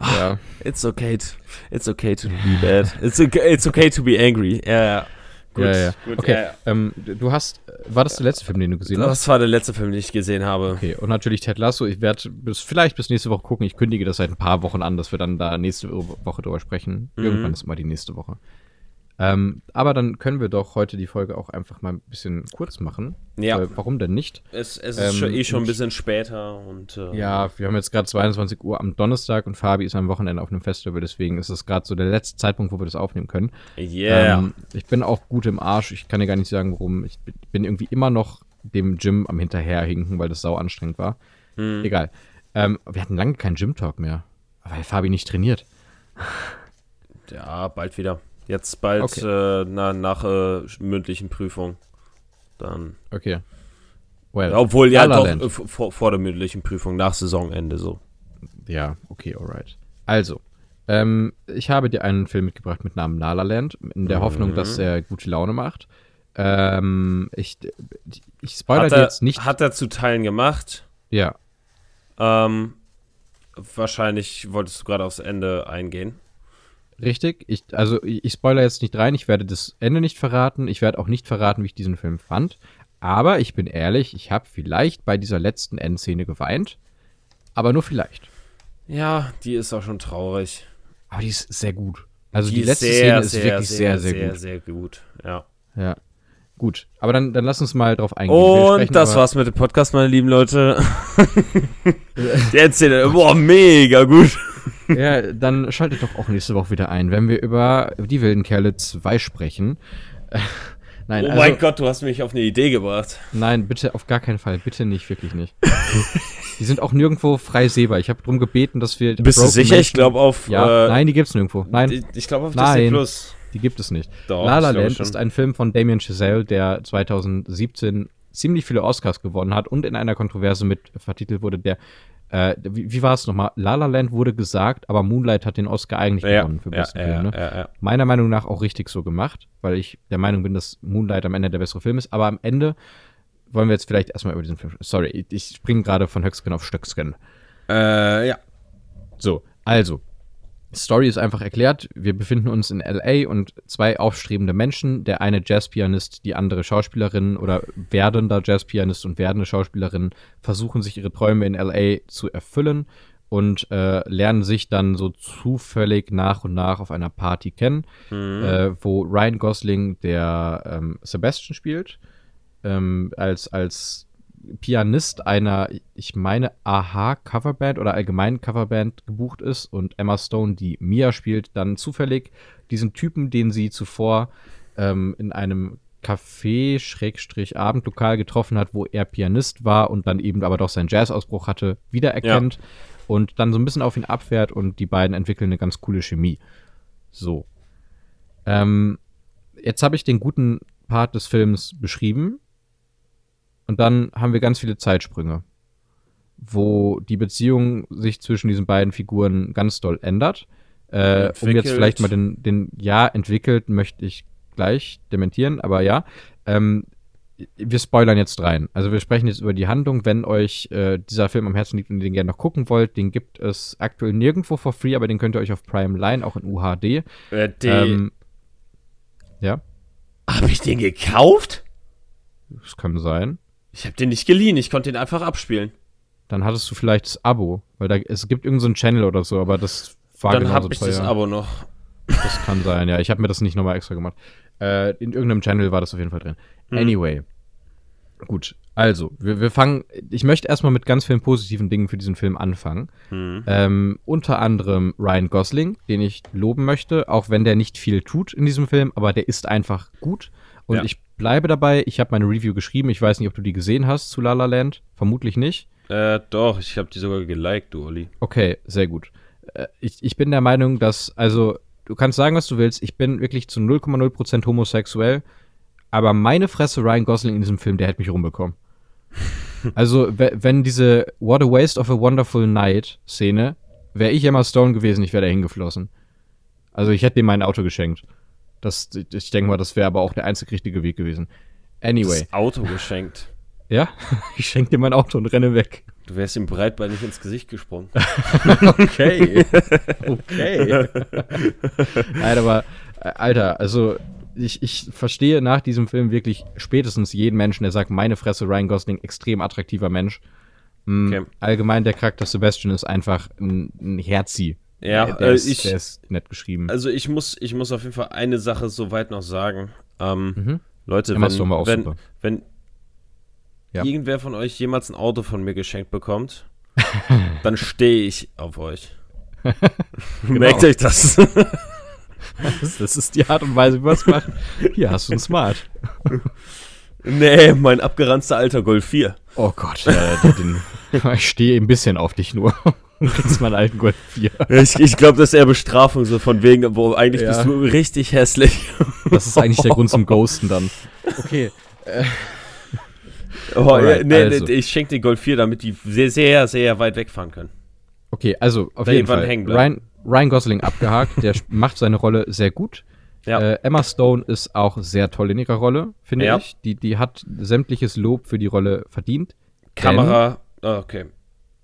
Speaker 1: Ja.
Speaker 2: It's okay to, it's okay to be bad. It's okay, it's okay to be angry. Ja, ja. Gut,
Speaker 1: ja, ja.
Speaker 2: gut,
Speaker 1: okay,
Speaker 2: ja.
Speaker 1: Ähm, du hast, war das der letzte Film, den du gesehen hast?
Speaker 2: Das war der letzte Film, den ich gesehen habe.
Speaker 1: Okay, und natürlich Ted Lasso. Ich werde bis, vielleicht bis nächste Woche gucken. Ich kündige das seit ein paar Wochen an, dass wir dann da nächste Woche drüber sprechen.
Speaker 2: Mhm.
Speaker 1: Irgendwann ist mal die nächste Woche. Ähm, aber dann können wir doch heute die Folge auch einfach mal ein bisschen kurz machen.
Speaker 2: Ja.
Speaker 1: Weil, warum denn nicht?
Speaker 2: Es, es ist
Speaker 1: Ähm,
Speaker 2: eh schon ein bisschen später und äh,
Speaker 1: Ja, wir haben jetzt gerade 22 Uhr am Donnerstag und Fabi ist am Wochenende auf einem Festival, deswegen ist es gerade so der letzte Zeitpunkt, wo wir das aufnehmen können.
Speaker 2: yeah.
Speaker 1: Ähm, ich bin auch gut im Arsch. Ich kann dir gar nicht sagen, warum. Ich bin- bin irgendwie immer noch dem Gym am Hinterherhinken, weil das sau anstrengend war.
Speaker 2: Hm.
Speaker 1: Egal. Ähm, wir hatten lange keinen Gym-Talk mehr, weil Fabi nicht trainiert.
Speaker 2: Ja, bald wieder. Jetzt bald
Speaker 1: Okay.
Speaker 2: äh, na, nach äh, mündlichen Prüfung. Dann.
Speaker 1: Okay. Well,
Speaker 2: obwohl, ja,
Speaker 1: La
Speaker 2: doch, vor, vor der mündlichen Prüfung, nach Saisonende so.
Speaker 1: Ja, okay, alright. Also, ähm, ich habe dir einen Film mitgebracht mit Namen La La Land, in der Hoffnung,
Speaker 2: Mhm.
Speaker 1: dass er gute Laune macht. Ähm, ich, ich spoilere
Speaker 2: er,
Speaker 1: jetzt nicht.
Speaker 2: hat er zu Teilen gemacht.
Speaker 1: ja,
Speaker 2: Ähm, wahrscheinlich wolltest du gerade aufs Ende eingehen.
Speaker 1: Richtig, ich, also ich, spoilere jetzt nicht rein, ich werde das Ende nicht verraten, ich werde auch nicht verraten, wie ich diesen Film fand. Aber ich bin ehrlich, ich habe vielleicht bei dieser letzten Endszene geweint, aber nur vielleicht.
Speaker 2: Ja, die ist auch schon traurig.
Speaker 1: Aber die ist sehr gut. Also die,
Speaker 2: ist
Speaker 1: letzte Szene ist wirklich sehr, sehr,
Speaker 2: sehr,
Speaker 1: gut.
Speaker 2: sehr gut. Ja.
Speaker 1: Ja. Gut, aber dann, dann lass uns mal drauf eingehen.
Speaker 2: Und das war's mit dem Podcast, meine lieben Leute. Die Endszene, boah, mega gut.
Speaker 1: Ja, dann schaltet doch auch nächste Woche wieder ein, wenn wir über die wilden Kerle 2 sprechen. Nein,
Speaker 2: oh
Speaker 1: also,
Speaker 2: mein Gott, du hast mich auf eine Idee gebracht.
Speaker 1: Nein, bitte, auf gar keinen Fall. Bitte nicht, wirklich nicht. die sind auch nirgendwo frei sehbar. Ich habe darum gebeten, dass wir.
Speaker 2: Bist du
Speaker 1: Broken
Speaker 2: sicher? Ich
Speaker 1: Mansion-
Speaker 2: glaube auf.
Speaker 1: Ja,
Speaker 2: äh,
Speaker 1: nein, die gibt's nirgendwo. Nein,
Speaker 2: Ich, ich glaube auf
Speaker 1: Nein.
Speaker 2: Disney Plus.
Speaker 1: die gibt es nicht.
Speaker 2: Doch,
Speaker 1: La La
Speaker 2: ich
Speaker 1: Land ist ein Film von Damien Chazelle, der 2017 ziemlich viele Oscars gewonnen hat und in einer Kontroverse mit vertitelt wurde, der äh, wie, wie war es nochmal? La La Land wurde gesagt, aber Moonlight hat den Oscar eigentlich
Speaker 2: Ja,
Speaker 1: gewonnen für
Speaker 2: ja,
Speaker 1: besten
Speaker 2: ja,
Speaker 1: Film. Ne? Meiner Meinung nach auch richtig so gemacht, weil ich der Meinung bin, dass Moonlight am Ende der bessere Film ist. Aber am Ende wollen wir jetzt vielleicht erstmal über diesen Film. Sorry, ich, ich springe gerade von Höcksken auf Stöcksken.
Speaker 2: Äh, ja.
Speaker 1: So, also. Story ist einfach erklärt. Wir befinden uns in LA und zwei aufstrebende Menschen, der eine Jazzpianist, die andere Schauspielerin oder werdender Jazzpianist und werdende Schauspielerin versuchen sich ihre Träume in LA zu erfüllen und äh, lernen sich dann so zufällig nach und nach auf einer Party kennen, äh, wo Ryan Gosling der ähm, Sebastian spielt, ähm, als, als Pianist einer, ich meine, Aha-Coverband oder allgemein Coverband gebucht ist und Emma Stone, die Mia spielt, dann zufällig diesen Typen, den sie zuvor ähm, in einem Café, Schrägstrich, Abendlokal getroffen hat, wo er Pianist war und dann eben aber doch seinen Jazzausbruch hatte, wiedererkennt und dann so ein bisschen auf ihn abfährt und die beiden entwickeln eine ganz coole Chemie. So. Ähm, jetzt habe ich den guten Part des Films beschrieben. Und dann haben wir ganz viele Zeitsprünge, wo die Beziehung sich zwischen diesen beiden Figuren ganz doll ändert. Äh, um jetzt vielleicht mal den, den Ja entwickelt, möchte ich gleich dementieren, aber ja. Ähm, wir spoilern jetzt rein. Also wir sprechen jetzt über die Handlung. Wenn euch äh, dieser Film am Herzen liegt und ihr den gerne noch gucken wollt, den gibt es aktuell nirgendwo for free, aber den könnt ihr euch auf Prime leihen, auch in UHD.
Speaker 2: Äh,
Speaker 1: Ähm, ja,
Speaker 2: Hab ich den gekauft?
Speaker 1: das kann sein.
Speaker 2: Ich habe den nicht geliehen, ich konnte den einfach abspielen.
Speaker 1: Dann hattest du vielleicht das Abo, weil da es gibt irgendeinen so einen Channel oder so, aber das war
Speaker 2: Dann
Speaker 1: genauso
Speaker 2: habe ich
Speaker 1: teuer.
Speaker 2: das Abo noch.
Speaker 1: Das kann sein, ja. Ich habe mir das nicht nochmal extra gemacht. Äh, in irgendeinem Channel war das auf jeden Fall drin.
Speaker 2: Mhm.
Speaker 1: Anyway. Gut, also, wir, wir fangen. Ich möchte erstmal mit ganz vielen positiven Dingen für diesen Film anfangen.
Speaker 2: Mhm.
Speaker 1: Ähm, unter anderem Ryan Gosling, den ich loben möchte, auch wenn der nicht viel tut in diesem Film, aber der ist einfach gut. Und
Speaker 2: Ja.
Speaker 1: ich bleibe dabei, ich habe meine Review geschrieben. Ich weiß nicht, ob du die gesehen hast zu La La Land. Vermutlich nicht.
Speaker 2: Äh, doch, ich habe die sogar geliked, du Olli.
Speaker 1: Okay, sehr gut. Äh, Ich, ich bin der Meinung, dass, also, du kannst sagen, was du willst, ich bin wirklich zu 0,0% homosexuell, aber meine Fresse Ryan Gosling in diesem Film, der hätte mich rumbekommen. Also, we- wenn diese What a Waste of a Wonderful Night Szene, wäre ich Emma Stone gewesen, ich wäre da hingeflossen. Also, ich hätte ihm mein Auto geschenkt. Das, ich denke mal, das wäre aber auch der einzig richtige Weg gewesen. Anyway,
Speaker 2: Das Auto geschenkt.
Speaker 1: ja, ich schenke dir mein Auto und renne weg.
Speaker 2: Du wärst ihm breitbeinig ins Gesicht gesprungen.
Speaker 1: Okay. okay. Nein, aber, äh, Alter, also ich, ich verstehe nach diesem Film wirklich spätestens jeden Menschen, der sagt, meine Fresse, Ryan Gosling, extrem attraktiver Mensch. Mm,
Speaker 2: Okay.
Speaker 1: Allgemein, der Charakter Sebastian ist einfach ein, ein Herzi.
Speaker 2: Ja,
Speaker 1: der, der,
Speaker 2: äh,
Speaker 1: ist,
Speaker 2: ich-
Speaker 1: der ist nett geschrieben.
Speaker 2: Also ich muss, ich muss auf jeden Fall eine Sache soweit noch sagen. Ähm,
Speaker 1: Mhm.
Speaker 2: Leute,
Speaker 1: Emma
Speaker 2: wenn,
Speaker 1: auch
Speaker 2: wenn,
Speaker 1: super.
Speaker 2: wenn
Speaker 1: Ja.
Speaker 2: irgendwer von euch jemals ein Auto von mir geschenkt bekommt, dann stehe ich auf euch.
Speaker 1: Genau.
Speaker 2: Merkt euch das?
Speaker 1: Das, das ist die Art und Weise, wie man es macht. Hier hast du ein Smart.
Speaker 2: nee, mein abgeranzter alter Golf 4.
Speaker 1: Oh Gott, äh, den, ich stehe ein bisschen auf dich nur. Du kriegst meinen alten Golf 4.
Speaker 2: Ich, ich glaube, das ist eher Bestrafung, so von wegen, wo eigentlich
Speaker 1: Ja.
Speaker 2: bist du richtig hässlich.
Speaker 1: Das ist eigentlich der Grund zum Ghosten dann. Okay.
Speaker 2: Oh,
Speaker 1: Alright,
Speaker 2: ja, nee,
Speaker 1: also.
Speaker 2: nee, ich schenke den Golf 4, damit die sehr, sehr, sehr weit wegfahren können.
Speaker 1: Okay, also auf
Speaker 2: Da
Speaker 1: jeden Fall.
Speaker 2: hängen bleiben.
Speaker 1: Ryan, Ryan Gosling abgehakt, der macht seine Rolle sehr gut.
Speaker 2: Ja.
Speaker 1: Äh, Emma Stone ist auch sehr toll in ihrer Rolle, finde
Speaker 2: Ja.
Speaker 1: ich. Die, die hat sämtliches Lob für die Rolle verdient.
Speaker 2: Kamera, oh, okay.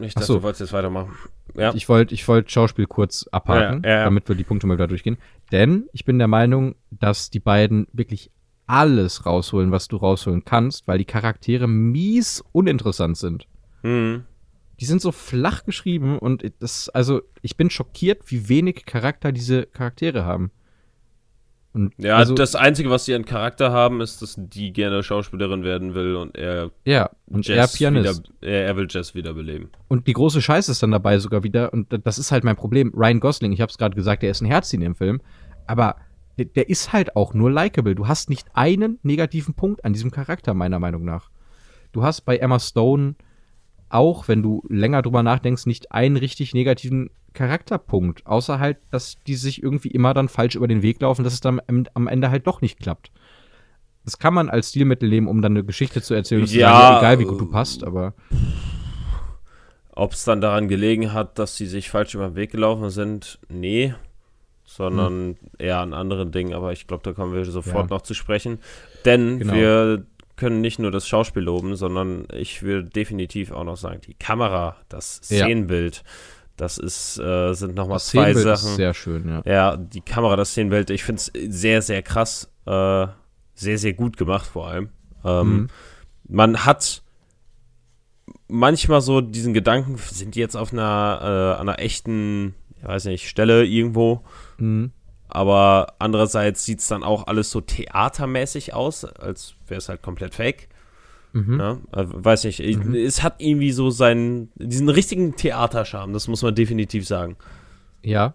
Speaker 2: Ich
Speaker 1: Ach
Speaker 2: dachte,
Speaker 1: so.
Speaker 2: du wolltest jetzt weitermachen. Ja.
Speaker 1: Ich wollte ich wollt Schauspiel kurz abhaken,
Speaker 2: Ja, ja,
Speaker 1: damit wir die Punkte mal wieder durchgehen. Denn ich bin der Meinung, dass die beiden wirklich alles rausholen, was du rausholen kannst, weil die Charaktere mies uninteressant sind.
Speaker 2: Hm.
Speaker 1: Die sind so flach geschrieben und das, also ich bin schockiert, wie wenig Charakter diese Charaktere haben. Und
Speaker 2: Ja,
Speaker 1: also,
Speaker 2: das Einzige, was sie an Charakter haben, ist, dass die gerne Schauspielerin werden will und er
Speaker 1: ja, und er
Speaker 2: Jazz
Speaker 1: Pianist.
Speaker 2: wieder, er, er will Jazz wiederbeleben.
Speaker 1: Und die große Scheiße ist dann dabei sogar wieder, und das ist halt mein Problem. Ryan Gosling, ich habe es gerade gesagt, der ist ein Herz in dem Film, aber der, der ist halt auch nur likable. Du hast nicht einen negativen Punkt an diesem Charakter, meiner Meinung nach. Du hast bei Emma Stone auch, wenn du länger drüber nachdenkst, nicht einen richtig negativen Charakterpunkt. Außer halt, dass die sich irgendwie immer dann falsch über den Weg laufen, dass es dann am Ende halt doch nicht klappt. Das kann man als Stilmittel nehmen, um dann eine Geschichte zu erzählen.
Speaker 2: Ja,
Speaker 1: sagen, egal wie gut du passt, aber.
Speaker 2: Ob es dann daran gelegen hat, dass sie sich falsch über den Weg gelaufen sind, nee. Sondern hm. eher an anderen Dingen, aber ich glaube, da kommen wir sofort ja. noch zu sprechen. Denn genau. wir können nicht nur das Schauspiel loben, sondern ich will definitiv auch noch sagen, die Kamera, das Szenenbild, ja. das ist, äh, sind nochmal zwei Sachen. Ist
Speaker 1: sehr schön, ja.
Speaker 2: Ja, die Kamera, das Szenenbild, ich finde es sehr, sehr krass. Äh, sehr, sehr gut gemacht vor allem. Ähm, mhm. Man hat manchmal so diesen Gedanken, sind die jetzt auf einer, äh, einer echten, ich weiß nicht, Stelle irgendwo. Mhm. Aber andererseits sieht es dann auch alles so theatermäßig aus, als wäre es halt komplett fake. Mhm. Ja, also, weiß nicht, mhm. es hat irgendwie so seinen, diesen richtigen Theaterscharme, das muss man definitiv sagen.
Speaker 1: Ja,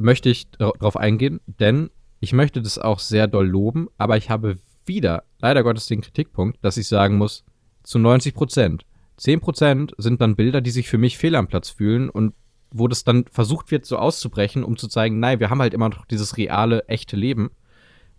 Speaker 1: möchte ich darauf eingehen, denn ich möchte das auch sehr doll loben, aber ich habe wieder, leider Gottes, den Kritikpunkt, dass ich sagen muss, zu 90 Prozent. 10 Prozent sind dann Bilder, die sich für mich fehl am Platz fühlen und wo das dann versucht wird, so auszubrechen, um zu zeigen, nein, wir haben halt immer noch dieses reale, echte Leben.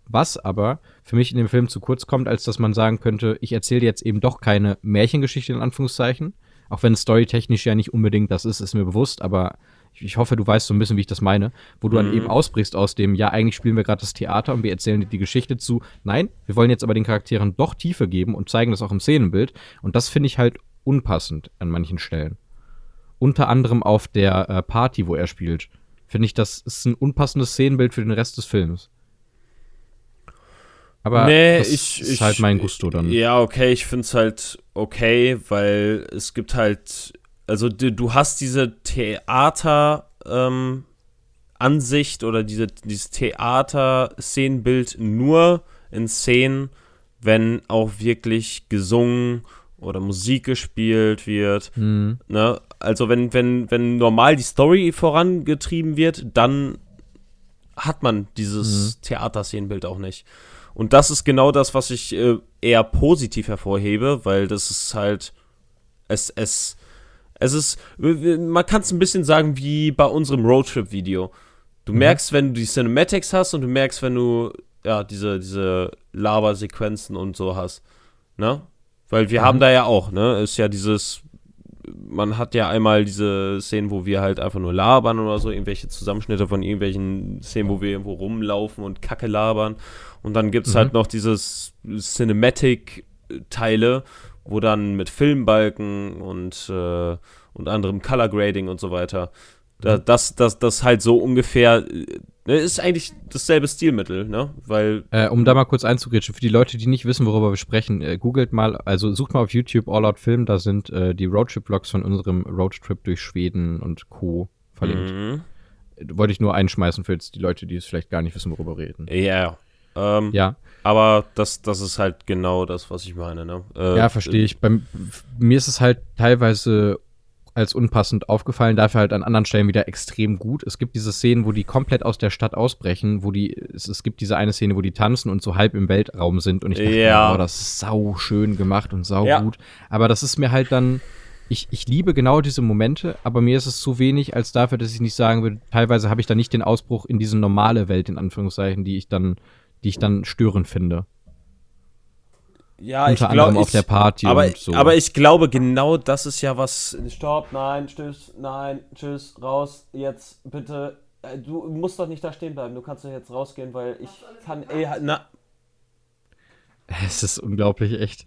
Speaker 1: Was aber für mich in dem Film zu kurz kommt, als dass man sagen könnte, ich erzähle jetzt eben doch keine Märchengeschichte in Anführungszeichen, auch wenn storytechnisch ja nicht unbedingt das ist, ist mir bewusst, aber ich hoffe, du weißt so ein bisschen, wie ich das meine, wo du mhm. dann eben ausbrichst aus dem, ja, eigentlich spielen wir gerade das Theater und wir erzählen dir die Geschichte zu. Nein, wir wollen jetzt aber den Charakteren doch Tiefe geben und zeigen das auch im Szenenbild. Und das finde ich halt unpassend an manchen Stellen. Unter anderem auf der äh, Party, wo er spielt. Finde ich, das ist ein unpassendes Szenenbild für den Rest des Films. Aber nee, das ich, ist ich, halt mein Gusto dann.
Speaker 2: Ja, okay, ich finde es halt okay, weil es gibt halt also du, du hast diese Theater ähm, Ansicht oder diese, dieses Theater-Szenenbild nur in Szenen, wenn auch wirklich gesungen oder Musik gespielt wird. Mhm. Ne? Also wenn, wenn, wenn normal die Story vorangetrieben wird, dann hat man dieses mhm. Theaterszenenbild auch nicht. Und das ist genau das, was ich äh, eher positiv hervorhebe, weil das ist halt, es, es, es ist, man kann es ein bisschen sagen wie bei unserem Roadtrip-Video. Du mhm. merkst, wenn du die Cinematics hast und du merkst, wenn du ja diese, diese Lava-Sequenzen und so hast. Ne? Weil wir mhm. haben da ja auch, ne? Ist ja dieses, man hat ja einmal diese Szenen, wo wir halt einfach nur labern oder so, irgendwelche Zusammenschnitte von irgendwelchen Szenen, wo wir irgendwo rumlaufen und Kacke labern. Und dann gibt es mhm. halt noch dieses Cinematic-Teile, wo dann mit Filmbalken und, äh, und anderem Color Grading und so weiter, da, mhm. das, das, das halt so ungefähr, ne, ist eigentlich dasselbe Stilmittel, ne? Weil.
Speaker 1: Äh, um da mal kurz einzugrätschen, für die Leute, die nicht wissen, worüber wir sprechen, äh, googelt mal, also sucht mal auf YouTube All Out Film, da sind äh, die Roadtrip-Vlogs von unserem Roadtrip durch Schweden und Co. verlinkt. Mhm. Wollte ich nur einschmeißen für jetzt die Leute, die es vielleicht gar nicht wissen, worüber wir reden.
Speaker 2: Ja. Ähm, ja. Aber das, das ist halt genau das, was ich meine. Ne?
Speaker 1: Äh, ja, verstehe ich. Bei mir ist es halt teilweise als unpassend aufgefallen, dafür halt an anderen Stellen wieder extrem gut. Es gibt diese Szenen, wo die komplett aus der Stadt ausbrechen, wo die, es, es gibt diese eine Szene, wo die tanzen und so halb im Weltraum sind und ich dachte, ja. oh, das ist sau schön gemacht und sau ja. gut. Aber das ist mir halt dann, ich, ich liebe genau diese Momente, aber mir ist es zu wenig als dafür, dass ich nicht sagen würde, teilweise habe ich da nicht den Ausbruch in diese normale Welt, in Anführungszeichen, die ich dann die ich dann störend finde.
Speaker 2: Ja, Unter ich glaube
Speaker 1: auf der Party
Speaker 2: aber, und so. Aber ich glaube, genau das ist ja was. Stopp, nein, tschüss, nein, tschüss, raus, jetzt bitte. Äh, du musst doch nicht da stehen bleiben. Du kannst doch jetzt rausgehen, weil ich kann. Ey, na.
Speaker 1: Es ist unglaublich, echt.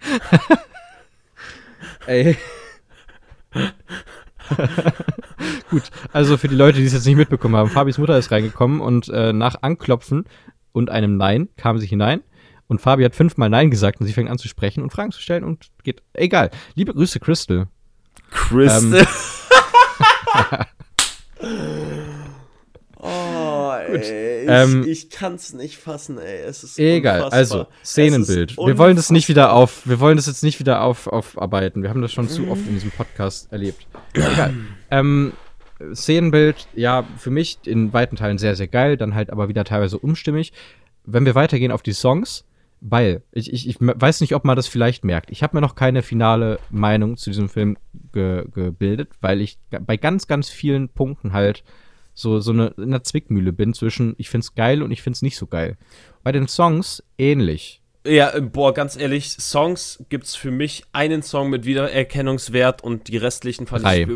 Speaker 1: ey. Gut, also für die Leute, die es jetzt nicht mitbekommen haben, Fabis Mutter ist reingekommen und äh, nach Anklopfen und einem Nein kam sie hinein. Und Fabi hat fünfmal Nein gesagt und sie fängt an zu sprechen und Fragen zu stellen und geht. Egal. Liebe Grüße, Crystal.
Speaker 2: Crystal. Ähm, oh, ey, ich, ähm, ich kann's nicht fassen, ey. Es ist
Speaker 1: egal. Unfassbar. Also Szenenbild. Wir wollen das nicht wieder auf. Wir wollen das jetzt nicht wieder auf, aufarbeiten. Wir haben das schon zu oft in diesem Podcast erlebt. Egal. ähm, Szenenbild, ja, für mich in weiten Teilen sehr, sehr geil, dann halt aber wieder teilweise umstimmig. Wenn wir weitergehen auf die Songs, weil ich, ich, ich weiß nicht, ob man das vielleicht merkt. Ich habe mir noch keine finale Meinung zu diesem Film ge gebildet, weil ich bei ganz, ganz vielen Punkten halt so, so eine, in einer Zwickmühle bin zwischen ich find's geil und ich find's nicht so geil. Bei den Songs ähnlich.
Speaker 2: Ja, äh, boah, ganz ehrlich, Songs gibt's für mich einen Song mit Wiedererkennungswert und die restlichen fand
Speaker 1: Drei.
Speaker 2: ich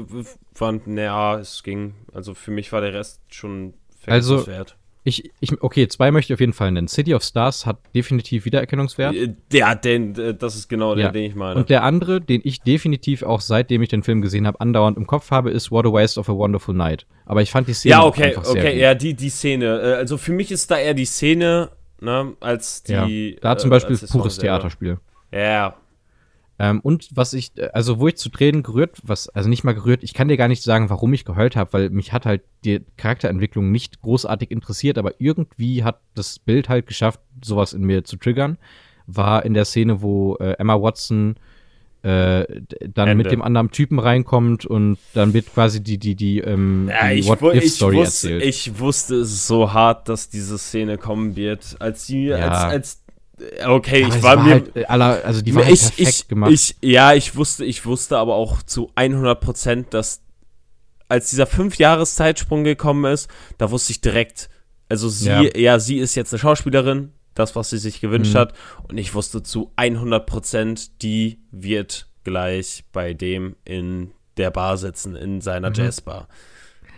Speaker 2: fand, naja, es ging. Also für mich war der Rest schon
Speaker 1: Also,
Speaker 2: vergessenswert.
Speaker 1: Ich, ich, okay, zwei möchte ich auf jeden Fall nennen. City of Stars hat definitiv Wiedererkennungswert.
Speaker 2: Äh, Der, den, äh, das ist genau der,
Speaker 1: Ja.
Speaker 2: den ich meine.
Speaker 1: Und der andere, den ich definitiv auch seitdem ich den Film gesehen habe, andauernd im Kopf habe, ist What a Waste of a Wonderful Night. Aber ich fand die Szene
Speaker 2: ja, okay,
Speaker 1: einfach sehr
Speaker 2: okay,
Speaker 1: gut.
Speaker 2: ja, die, die Szene. Äh, Also für mich ist da eher die Szene, ne, als die.
Speaker 1: ja. Da zum
Speaker 2: äh,
Speaker 1: Beispiel pures
Speaker 2: selber.
Speaker 1: Theaterspiel.
Speaker 2: Ja,
Speaker 1: Ähm, und was ich, äh, also wo ich zu Tränen gerührt, was, also nicht mal gerührt, ich kann dir gar nicht sagen, warum ich geheult habe, weil mich hat halt die Charakterentwicklung nicht großartig interessiert, aber irgendwie hat das Bild halt geschafft, sowas in mir zu triggern, war in der Szene, wo äh, Emma Watson äh, dann
Speaker 2: Ende.
Speaker 1: mit dem anderen Typen reinkommt und dann wird quasi die, die, die, ähm,
Speaker 2: Ja,
Speaker 1: die
Speaker 2: ich, wu- ich,
Speaker 1: What-If-Story
Speaker 2: wusste,
Speaker 1: erzählt.
Speaker 2: ich wusste es so hart, dass diese Szene kommen wird. Als sie,
Speaker 1: Ja.
Speaker 2: als, als, okay,
Speaker 1: Aber
Speaker 2: ich
Speaker 1: es
Speaker 2: war, mir,
Speaker 1: halt, äh, also die war halt
Speaker 2: ich,
Speaker 1: perfekt
Speaker 2: ich,
Speaker 1: gemacht.
Speaker 2: ich, ja, ich wusste, ich wusste aber auch zu 100 Prozent, dass als dieser fünf Jahres Zeitsprung gekommen ist, da wusste ich direkt, also sie,
Speaker 1: Ja.
Speaker 2: ja, sie ist jetzt eine Schauspielerin, das, was sie sich gewünscht
Speaker 1: Mhm.
Speaker 2: hat, und ich wusste zu 100 Prozent, die wird gleich bei dem in der Bar sitzen, in seiner
Speaker 1: Mhm.
Speaker 2: Jazzbar.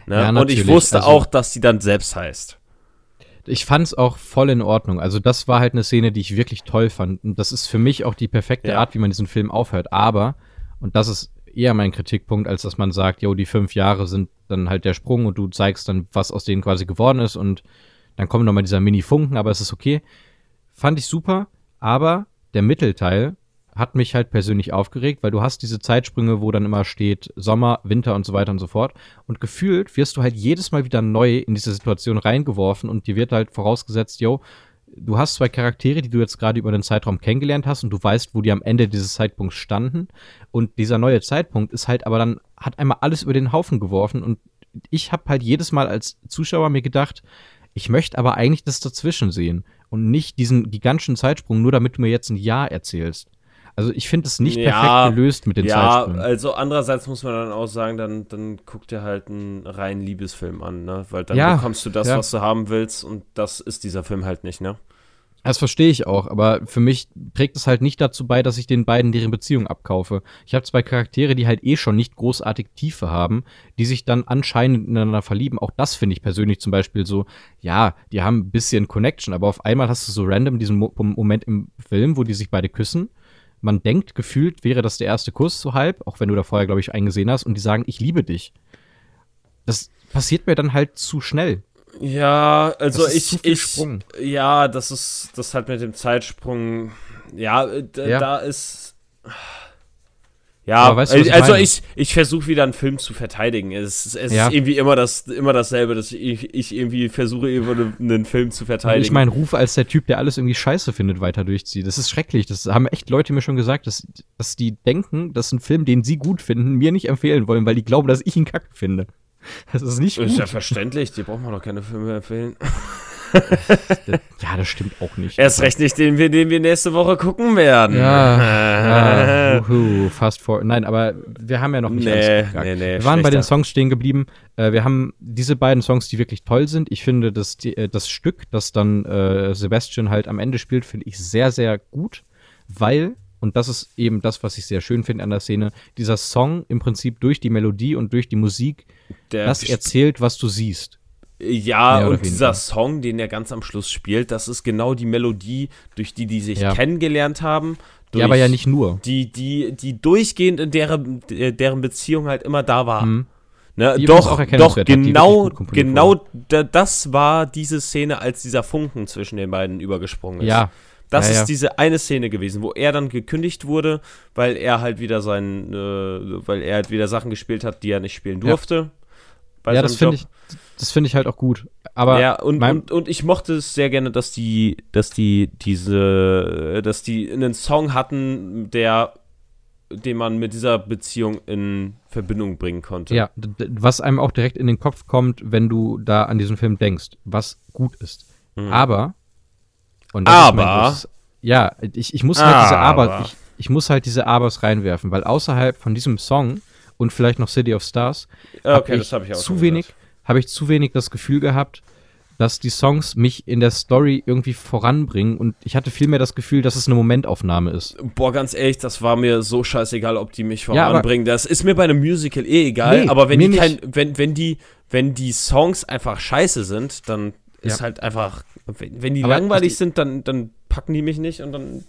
Speaker 2: Ne?
Speaker 1: Ja,
Speaker 2: und ich wusste
Speaker 1: also-
Speaker 2: auch, dass sie dann selbst heißt.
Speaker 1: Ich fand's auch voll in Ordnung. Also das war halt eine Szene, die ich wirklich toll fand. Und das ist für mich auch die perfekte
Speaker 2: Ja.
Speaker 1: Art, wie man diesen Film aufhört. Aber, und das ist eher mein Kritikpunkt, als dass man sagt, jo, die fünf Jahre sind dann halt der Sprung und du zeigst dann, was aus denen quasi geworden ist und dann kommt nochmal dieser Mini-Funken, aber es ist okay. Fand ich super, aber der Mittelteil hat mich halt persönlich aufgeregt, weil du hast diese Zeitsprünge, wo dann immer steht Sommer, Winter und so weiter und so fort. Und gefühlt wirst du halt jedes Mal wieder neu in diese Situation reingeworfen und dir wird halt vorausgesetzt, yo, du hast zwei Charaktere, die du jetzt gerade über den Zeitraum kennengelernt hast und du weißt, wo die am Ende dieses Zeitpunkts standen. Und dieser neue Zeitpunkt ist halt aber dann, hat einmal alles über den Haufen geworfen und ich habe halt jedes Mal als Zuschauer mir gedacht, ich möchte aber eigentlich das dazwischen sehen und nicht diesen gigantischen Zeitsprung, nur damit du mir jetzt ein Jahr erzählst. Also ich finde es nicht
Speaker 2: Ja,
Speaker 1: perfekt gelöst mit den
Speaker 2: Ja,
Speaker 1: Zeitsprüngen.
Speaker 2: also andererseits muss man dann auch sagen, dann, dann guck dir halt einen reinen Liebesfilm an, ne? Weil dann
Speaker 1: Ja,
Speaker 2: bekommst du das,
Speaker 1: ja.
Speaker 2: was du haben willst und das ist dieser Film halt nicht, ne?
Speaker 1: Das verstehe ich auch, aber für mich trägt es halt nicht dazu bei, dass ich den beiden deren Beziehung abkaufe. Ich habe zwei Charaktere, die halt eh schon nicht großartig Tiefe haben, die sich dann anscheinend ineinander verlieben. Auch das finde ich persönlich zum Beispiel so, ja, die haben ein bisschen Connection, aber auf einmal hast du so random diesen Mo Moment im Film, wo die sich beide küssen. Man denkt, gefühlt wäre das der erste Kuss, so halb, auch wenn du da vorher, glaube ich, eingesehen hast, und die sagen, ich liebe dich. Das passiert mir dann halt zu schnell.
Speaker 2: Ja, also ich, ich,
Speaker 1: Sprung.
Speaker 2: ja, das ist, das halt mit dem Zeitsprung, ja, äh,
Speaker 1: Ja.
Speaker 2: da ist, ja,
Speaker 1: Aber weißt du, was ich
Speaker 2: also
Speaker 1: meine?
Speaker 2: ich, ich versuche wieder einen Film zu verteidigen. Es, es
Speaker 1: Ja.
Speaker 2: ist irgendwie immer das, immer dasselbe, dass ich, ich irgendwie versuche, einen Film zu verteidigen.
Speaker 1: ich meinen Ruf als der Typ, der alles irgendwie scheiße findet, weiter durchzieht. Das ist schrecklich. Das haben echt Leute mir schon gesagt, dass, dass die denken, dass ein Film, den sie gut finden, mir nicht empfehlen wollen, weil die glauben, dass ich ihn kacke finde. Das ist nicht gut.
Speaker 2: ist ja verständlich, dir braucht man doch keine Filme empfehlen.
Speaker 1: Ja, das stimmt auch nicht.
Speaker 2: Erst recht nicht den, wir- den wir nächste Woche gucken werden.
Speaker 1: Ja, ja uhu, fast vor. Nein, aber wir haben ja noch nicht
Speaker 2: Nee,
Speaker 1: alles
Speaker 2: nee, nee,
Speaker 1: Wir waren bei den. Songs stehen geblieben. Äh, wir haben diese beiden Songs, die wirklich toll sind. Ich finde, das, äh, das Stück, das dann äh, Sebastian halt am Ende spielt, finde ich sehr, sehr gut, weil, und das ist eben das, was ich sehr schön finde an der Szene, dieser Song im Prinzip durch die Melodie und durch die Musik
Speaker 2: Der
Speaker 1: das erzählt, was du siehst.
Speaker 2: Ja,
Speaker 1: oder
Speaker 2: und dieser
Speaker 1: weniger.
Speaker 2: Song, den er ganz am Schluss spielt, das ist genau die Melodie, durch die die sich
Speaker 1: Ja.
Speaker 2: kennengelernt haben.
Speaker 1: Ja, aber ja nicht nur.
Speaker 2: Die, die, die durchgehend in deren, deren Beziehung halt immer da war.
Speaker 1: Mhm.
Speaker 2: Ne? Doch, doch, genau, genau da, das war diese Szene, als dieser Funken zwischen den beiden übergesprungen ist.
Speaker 1: Ja.
Speaker 2: Das
Speaker 1: Ja,
Speaker 2: ist
Speaker 1: ja.
Speaker 2: diese eine Szene gewesen, wo er dann gekündigt wurde, weil er halt wieder sein, äh, weil er halt wieder Sachen gespielt hat, die er nicht spielen
Speaker 1: Ja.
Speaker 2: durfte. Bei
Speaker 1: Ja, das finde ich, das finde ich halt auch gut. Aber
Speaker 2: ja, und,
Speaker 1: mein-
Speaker 2: und, und ich mochte es sehr gerne, dass die, dass die, diese, dass die einen Song hatten, der den man mit dieser Beziehung in Verbindung bringen konnte.
Speaker 1: Ja, was einem auch direkt in den Kopf kommt, wenn du da an diesen Film denkst, was gut ist. Mhm. Aber,
Speaker 2: und aber,
Speaker 1: großes, ja, ich, ich muss halt aber. diese Aber, ich, ich muss halt diese Abers reinwerfen, weil außerhalb von diesem Song und vielleicht noch City of Stars
Speaker 2: okay,
Speaker 1: habe ich, hab ich zu wenig, habe ich zu wenig das Gefühl gehabt, dass die Songs mich in der Story irgendwie voranbringen und ich hatte vielmehr das Gefühl, dass es eine Momentaufnahme ist.
Speaker 2: Boah, ganz ehrlich, das war mir so scheißegal, ob die mich voranbringen. Ja, das ist mir bei einem Musical eh egal, nee, aber wenn die kein, wenn, wenn die, wenn die Songs einfach scheiße sind, dann ist ja. halt einfach, wenn, wenn die aber langweilig sind, dann, dann packen die mich nicht und dann.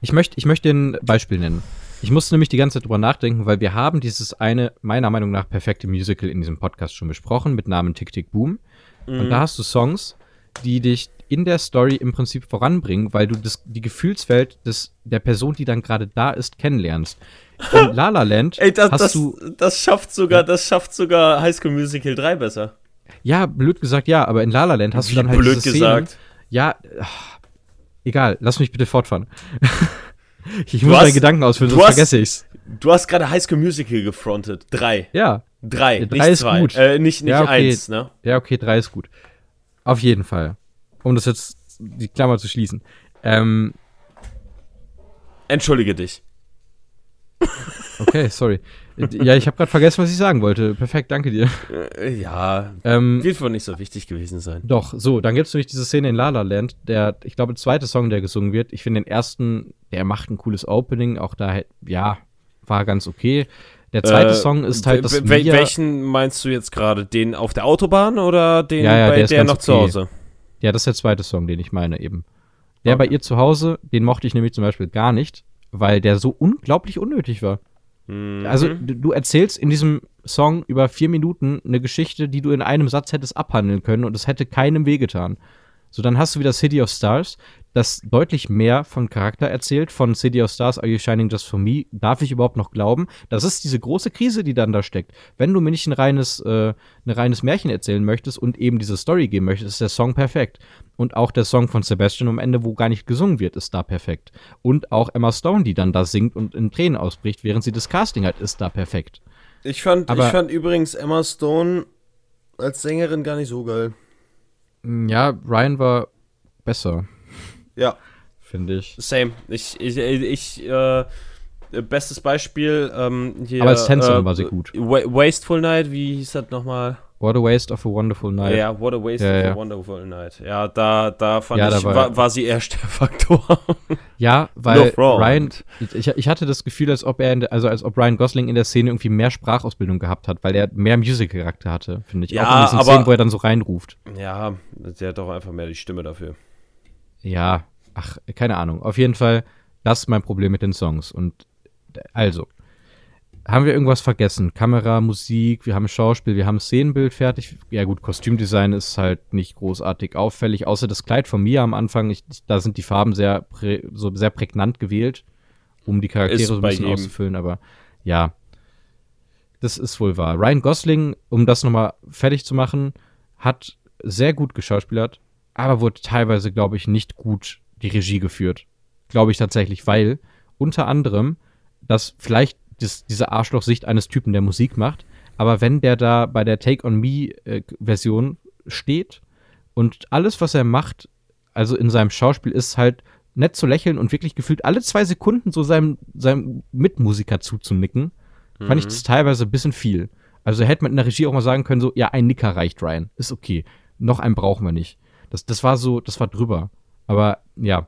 Speaker 1: Ich möchte, ich möchte ein Beispiel nennen. Ich musste nämlich die ganze Zeit drüber nachdenken, weil wir haben dieses eine, meiner Meinung nach, perfekte Musical in diesem Podcast schon besprochen, mit Namen Tick Tick Boom. Mhm. Und da hast du Songs, die dich in der Story im Prinzip voranbringen, weil du das, die Gefühlswelt des, der Person, die dann gerade da ist, kennenlernst. In La La Land
Speaker 2: Ey, das, hast das, du das schafft sogar, das schafft sogar High School Musical 3 besser.
Speaker 1: Ja, blöd gesagt, ja, aber in La La Land hast Wie du dann halt
Speaker 2: blöd diese gesagt. Szenen,
Speaker 1: ja, ach, egal, lass mich bitte fortfahren. ich muss meine Gedanken ausführen, sonst hast, vergesse ich's.
Speaker 2: Du hast gerade High School Musical gefrontet. Drei.
Speaker 1: Ja.
Speaker 2: Drei,
Speaker 1: ja, drei nicht ist zwei. gut.
Speaker 2: Äh, nicht nicht
Speaker 1: ja, okay.
Speaker 2: eins, ne?
Speaker 1: Ja, okay, drei ist gut. Auf jeden Fall. Um das jetzt die Klammer zu schließen. Ähm,
Speaker 2: Entschuldige dich.
Speaker 1: Okay, sorry. Ja, ich habe gerade vergessen, was ich sagen wollte. Perfekt, danke dir.
Speaker 2: Äh, ja, ähm, wird wohl nicht so wichtig gewesen sein.
Speaker 1: Doch, so, dann gibt es nämlich diese Szene in La La Land, der, ich glaube, zweite Song, der gesungen wird. Ich finde den ersten, der macht ein cooles Opening, auch da, ja, war ganz okay. Der zweite äh, Song ist halt das
Speaker 2: wel Welchen meinst du jetzt gerade? Den auf der Autobahn oder den ja, ja, bei der, der noch okay. zu Hause?
Speaker 1: Ja, das ist der zweite Song, den ich meine eben. Der okay. bei ihr zu Hause, den mochte ich nämlich zum Beispiel gar nicht, weil der so unglaublich unnötig war. Mhm. Also du, du, erzählst in diesem Song über vier Minuten eine Geschichte, die du in einem Satz hättest abhandeln können und es hätte keinem wehgetan. So, dann hast du wieder City of Stars, das deutlich mehr von Charakter erzählt, von City of Stars, Are You Shining Just For Me, darf ich überhaupt noch glauben? Das ist diese große Krise, die dann da steckt. Wenn du mir nicht ein reines, äh, ein reines Märchen erzählen möchtest und eben diese Story geben möchtest, ist der Song perfekt. Und auch der Song von Sebastian am Ende, wo gar nicht gesungen wird, ist da perfekt. Und auch Emma Stone, die dann da singt und in Tränen ausbricht, während sie das Casting hat, ist da perfekt.
Speaker 2: Ich fand, Aber, ich fand übrigens Emma Stone als Sängerin gar nicht so geil.
Speaker 1: Ja, Ryan war besser.
Speaker 2: Ja.
Speaker 1: Finde ich.
Speaker 2: Same. Ich, ich, ich, äh, bestes Beispiel, ähm, hier,
Speaker 1: Aber als Tänzerin äh, war sie gut.
Speaker 2: Wasteful Night, wie hieß das nochmal?
Speaker 1: What a Waste of a Wonderful Night.
Speaker 2: Ja, What a Waste ja, of ja. a Wonderful Night. Ja, da, da fand ja, ich, war, war, sie eher Störfaktor.
Speaker 1: Ja, weil Ryan, ich, ich hatte das Gefühl, als ob er, der, also als ob Ryan Gosling in der Szene irgendwie mehr Sprachausbildung gehabt hat, weil er mehr Musical-Charakter hatte, finde ich.
Speaker 2: Ja,
Speaker 1: Auch in
Speaker 2: diesen aber,
Speaker 1: Szenen, wo er dann so reinruft.
Speaker 2: Ja, der hat doch einfach mehr die Stimme dafür.
Speaker 1: Ja, ach, keine Ahnung. Auf jeden Fall, das ist mein Problem mit den Songs. Und also, haben wir irgendwas vergessen? Kamera, Musik, wir haben Schauspiel, wir haben Szenenbild fertig. Ja gut, Kostümdesign ist halt nicht großartig auffällig, außer das Kleid von mir am Anfang. Ich, da sind die Farben sehr, so sehr prägnant gewählt, um die Charaktere ist so ein bisschen jedem. auszufüllen. Aber ja, das ist wohl wahr. Ryan Gosling, um das nochmal fertig zu machen, hat sehr gut geschauspielert, aber wurde teilweise, glaube ich, nicht gut die Regie geführt. Glaube ich tatsächlich, weil unter anderem das vielleicht das, diese Arschloch-Sicht eines Typen, der Musik macht. Aber wenn der da bei der Take on Me-Version äh, steht und alles, was er macht, also in seinem Schauspiel, ist halt nett zu lächeln und wirklich gefühlt alle zwei Sekunden so seinem, seinem Mitmusiker zuzunicken, mhm. fand ich mhm. das teilweise ein bisschen viel. Also hätte man in der Regie auch mal sagen können, so, ja, ein Nicker reicht, Ryan. Ist okay. Noch einen brauchen wir nicht. Das, das war so, das war drüber. Aber ja,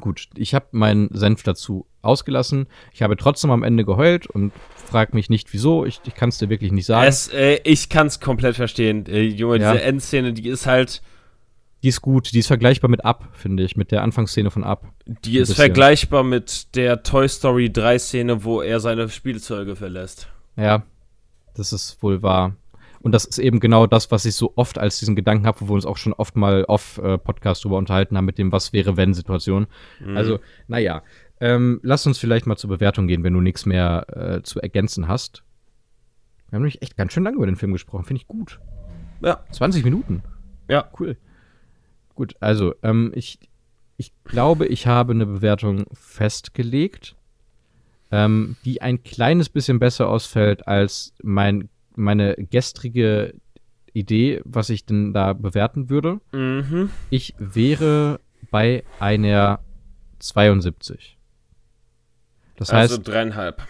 Speaker 1: Gut, ich habe meinen Senf dazu ausgelassen. Ich habe trotzdem am Ende geheult und frag mich nicht wieso. Ich, ich kann es dir wirklich nicht sagen.
Speaker 2: Es, äh, ich kann es komplett verstehen. Äh, Junge, ja. diese Endszene, die ist halt.
Speaker 1: Die ist gut. Die ist vergleichbar mit Up, finde ich, mit der Anfangsszene von Up.
Speaker 2: Die ist vergleichbar mit der Toy Story 3 Szene, wo er seine Spielzeuge verlässt.
Speaker 1: Ja, das ist wohl wahr. Und das ist eben genau das, was ich so oft als diesen Gedanken habe, wo wir uns auch schon oft mal off äh, Podcast drüber unterhalten haben mit dem Was wäre wenn Situation. Mhm. Also, naja. Ähm, lass uns vielleicht mal zur Bewertung gehen, wenn du nichts mehr äh, zu ergänzen hast. Wir haben nämlich echt ganz schön lange über den Film gesprochen. Finde ich gut. Ja. 20 Minuten.
Speaker 2: Ja.
Speaker 1: Cool. Gut, also, ähm, ich, ich glaube, ich habe eine Bewertung festgelegt. ähm, die ein kleines bisschen besser ausfällt als mein, meine gestrige Idee, was ich denn da bewerten würde.
Speaker 2: Mhm.
Speaker 1: Ich wäre bei einer 72. Das
Speaker 2: also
Speaker 1: heißt,
Speaker 2: dreieinhalb.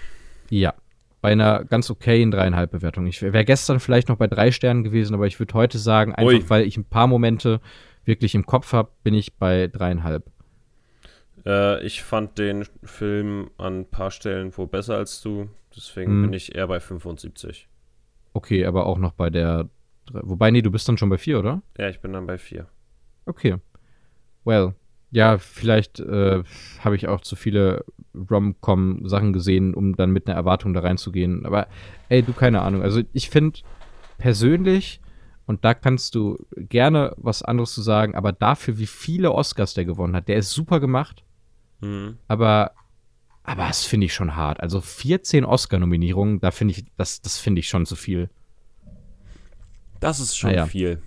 Speaker 1: ja, bei einer ganz okayen dreieinhalb Bewertung. Ich wäre gestern vielleicht noch bei drei Sternen gewesen, aber ich würde heute sagen, einfach
Speaker 2: Ui.
Speaker 1: weil ich ein paar Momente wirklich im Kopf habe, bin ich bei dreieinhalb.
Speaker 2: Äh, ich fand den Film an ein paar Stellen wo besser als du. Deswegen
Speaker 1: Hm.
Speaker 2: bin ich eher bei 75.
Speaker 1: Okay, aber auch noch bei der. Wobei, nee, du bist dann schon bei vier, oder?
Speaker 2: Ja, ich bin dann bei 4.
Speaker 1: Okay. Well. Ja, vielleicht äh, habe ich auch zu viele Rom-Com-Sachen gesehen, um dann mit einer Erwartung da reinzugehen. Aber ey, du keine Ahnung. Also ich finde persönlich, und da kannst du gerne was anderes zu sagen, aber dafür, wie viele Oscars der gewonnen hat, der ist super gemacht,
Speaker 2: Mhm.
Speaker 1: aber, aber das finde ich schon hart. Also 14 Oscar-Nominierungen, da finde ich, das, das finde ich schon zu viel.
Speaker 2: Das ist schon
Speaker 1: Ah ja.
Speaker 2: viel.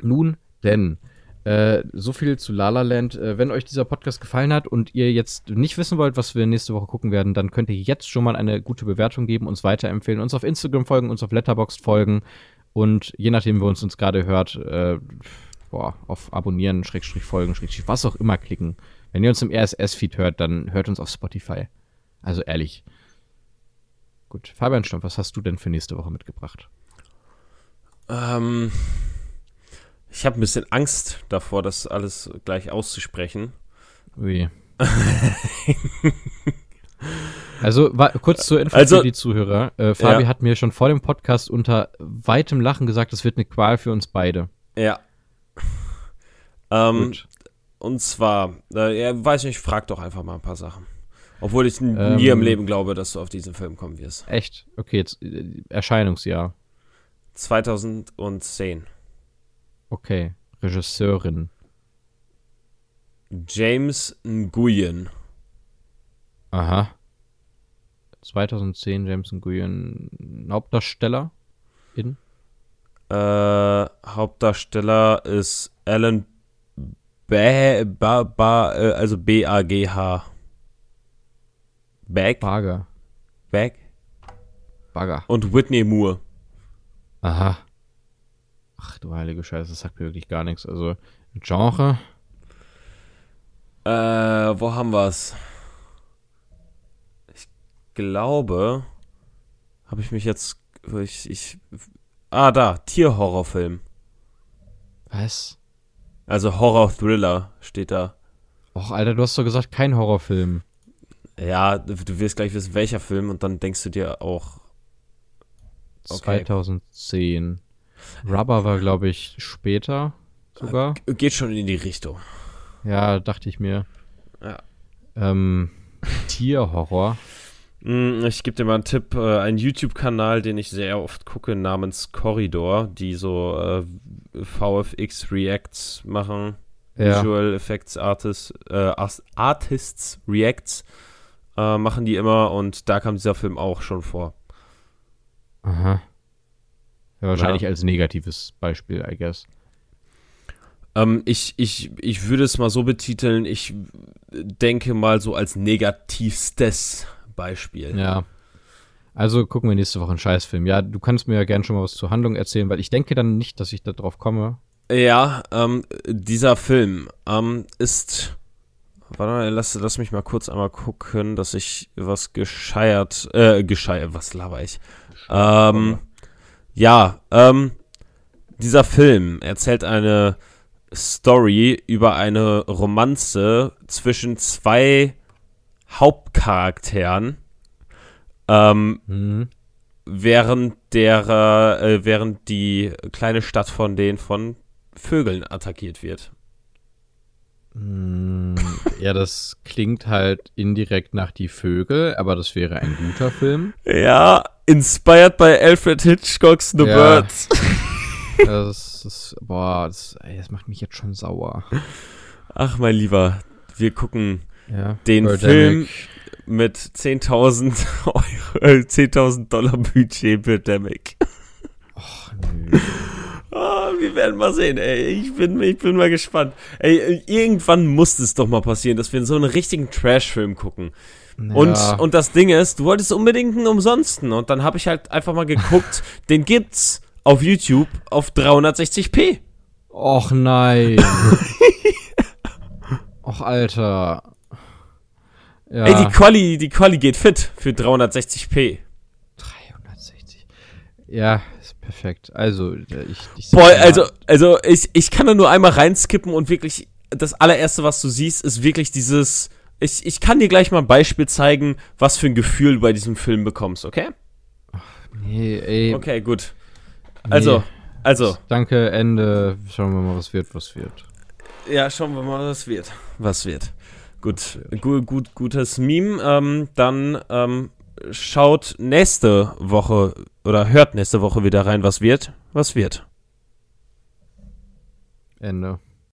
Speaker 1: Nun denn, äh, so viel zu La La Land. Äh, wenn euch dieser Podcast gefallen hat und ihr jetzt nicht wissen wollt, was wir nächste Woche gucken werden, dann könnt ihr jetzt schon mal eine gute Bewertung geben, uns weiterempfehlen, uns auf Instagram folgen, uns auf Letterboxd folgen und je nachdem, wo uns uns gerade hört, äh, boah, auf Abonnieren, Schrägstrich folgen, Schrägstrich, was auch immer klicken. Wenn ihr uns im RSS-Feed hört, dann hört uns auf Spotify. Also ehrlich. Gut, Fabian Stumpf, was hast du denn für nächste Woche mitgebracht?
Speaker 2: Ähm, ich habe ein bisschen Angst davor, das alles gleich auszusprechen.
Speaker 1: Ui. also, kurz zur Info
Speaker 2: Also-
Speaker 1: für die Zuhörer. Äh, Fabi
Speaker 2: Ja.
Speaker 1: hat mir schon vor dem Podcast unter weitem Lachen gesagt, es wird eine Qual für uns beide.
Speaker 2: Ja. Ähm,
Speaker 1: Gut.
Speaker 2: Und zwar, äh, ja, weiß nicht, frag doch einfach mal ein paar Sachen. Obwohl ich
Speaker 1: Ähm.
Speaker 2: nie im Leben glaube, dass du auf diesen Film kommen wirst.
Speaker 1: Echt? Okay, jetzt äh, Erscheinungsjahr.
Speaker 2: 2010.
Speaker 1: Okay. Regisseurin.
Speaker 2: James Nguyen.
Speaker 1: Aha. 2010 James Nguyen Hauptdarsteller in
Speaker 2: Äh, Hauptdarsteller ist Alan ba ba ba äh, also B-A-G-H. Bag?
Speaker 1: Bagger.
Speaker 2: Bag?
Speaker 1: Bagger.
Speaker 2: Und Whitney Moore.
Speaker 1: Aha. Ach du heilige Scheiße, das sagt mir wirklich gar nichts. Also Genre.
Speaker 2: Äh, wo haben wir's? Ich glaube, habe ich mich jetzt ich, ich Ah, da, Tierhorrorfilm.
Speaker 1: Was?
Speaker 2: Also Horror-Thriller steht da.
Speaker 1: Och, Alter, du hast doch gesagt, kein Horrorfilm.
Speaker 2: Ja, du wirst gleich wissen, welcher Film und dann denkst du dir auch, Okay.
Speaker 1: 2010. Rubber war, glaube ich, später sogar.
Speaker 2: geht schon in die Richtung.
Speaker 1: Ja, dachte ich mir.
Speaker 2: Ja.
Speaker 1: Ähm, Tierhorror.
Speaker 2: Mm, Ich gebe dir mal einen Tipp, äh, ein YouTube-Kanal, den ich sehr oft gucke, namens Corridor, die so äh, VFX Reacts machen,
Speaker 1: Ja.
Speaker 2: Visual Effects Artists, äh, Artists Reacts äh, machen die immer und da kam dieser Film auch schon vor.
Speaker 1: Aha. Ja, wahrscheinlich als negatives Beispiel, I guess.
Speaker 2: Ähm, ich, ich, ich würde es mal so betiteln, ich denke mal so als negativstes Beispiel.
Speaker 1: Ja. Also gucken wir nächste Woche einen Scheißfilm. Ja, du kannst mir ja gerne schon mal was zur Handlung erzählen, weil ich denke dann nicht, dass ich da drauf komme.
Speaker 2: Ja, ähm, dieser Film ähm, ist. Warte mal, lass, lass mich mal kurz einmal gucken, dass ich was gescheiert. Äh, gescheiert, was laber ich? Ähm, ja, ähm, dieser Film erzählt eine Story über eine Romanze zwischen zwei Hauptcharakteren. Ähm,
Speaker 1: Mhm.
Speaker 2: während der, äh, während die kleine Stadt von denen von Vögeln attackiert wird.
Speaker 1: Mm, Ja, das klingt halt indirekt nach Die Vögel, aber das wäre ein guter Film.
Speaker 2: Ja, inspired by Alfred Hitchcocks The
Speaker 1: Ja.
Speaker 2: Birds.
Speaker 1: Das ist, boah, das, ey, das macht mich jetzt schon sauer.
Speaker 2: Ach, mein Lieber, wir gucken
Speaker 1: Ja.
Speaker 2: Den
Speaker 1: Birdemic.
Speaker 2: Mit 10.000 Euro, äh, 10.000 Dollar Budget Birdemic.
Speaker 1: Ach, nö.
Speaker 2: Ah, wir werden mal sehen, ey. Ich bin, ich bin mal gespannt. Ey, irgendwann muss es doch mal passieren, dass wir so einen richtigen Trash-Film gucken. Ja. Und, und das Ding ist, du wolltest unbedingt einen umsonsten. Und dann habe ich halt einfach mal geguckt, den gibt's auf YouTube auf 360p.
Speaker 1: Och nein. Och, Alter.
Speaker 2: Ja. Ey, die Quali, die Quali geht fit für 360p.
Speaker 1: 360. Ja, ist perfekt. Also, ich,
Speaker 2: ich Boah, also, also ich, ich kann da nur einmal reinskippen und wirklich, das allererste, was du siehst, ist wirklich dieses. Ich, ich kann dir gleich mal ein Beispiel zeigen, was für ein Gefühl du bei diesem Film bekommst, okay?
Speaker 1: Ach, nee, ey.
Speaker 2: Okay, gut. Also, nee. also.
Speaker 1: Danke, Ende. Schauen wir mal, was wird, was wird.
Speaker 2: Ja, schauen wir mal, was wird. Was wird. Gut, gut, gut gutes Meme. Ähm, dann ähm, schaut nächste Woche oder hört nächste Woche wieder rein, was wird. Was wird.
Speaker 1: Ende.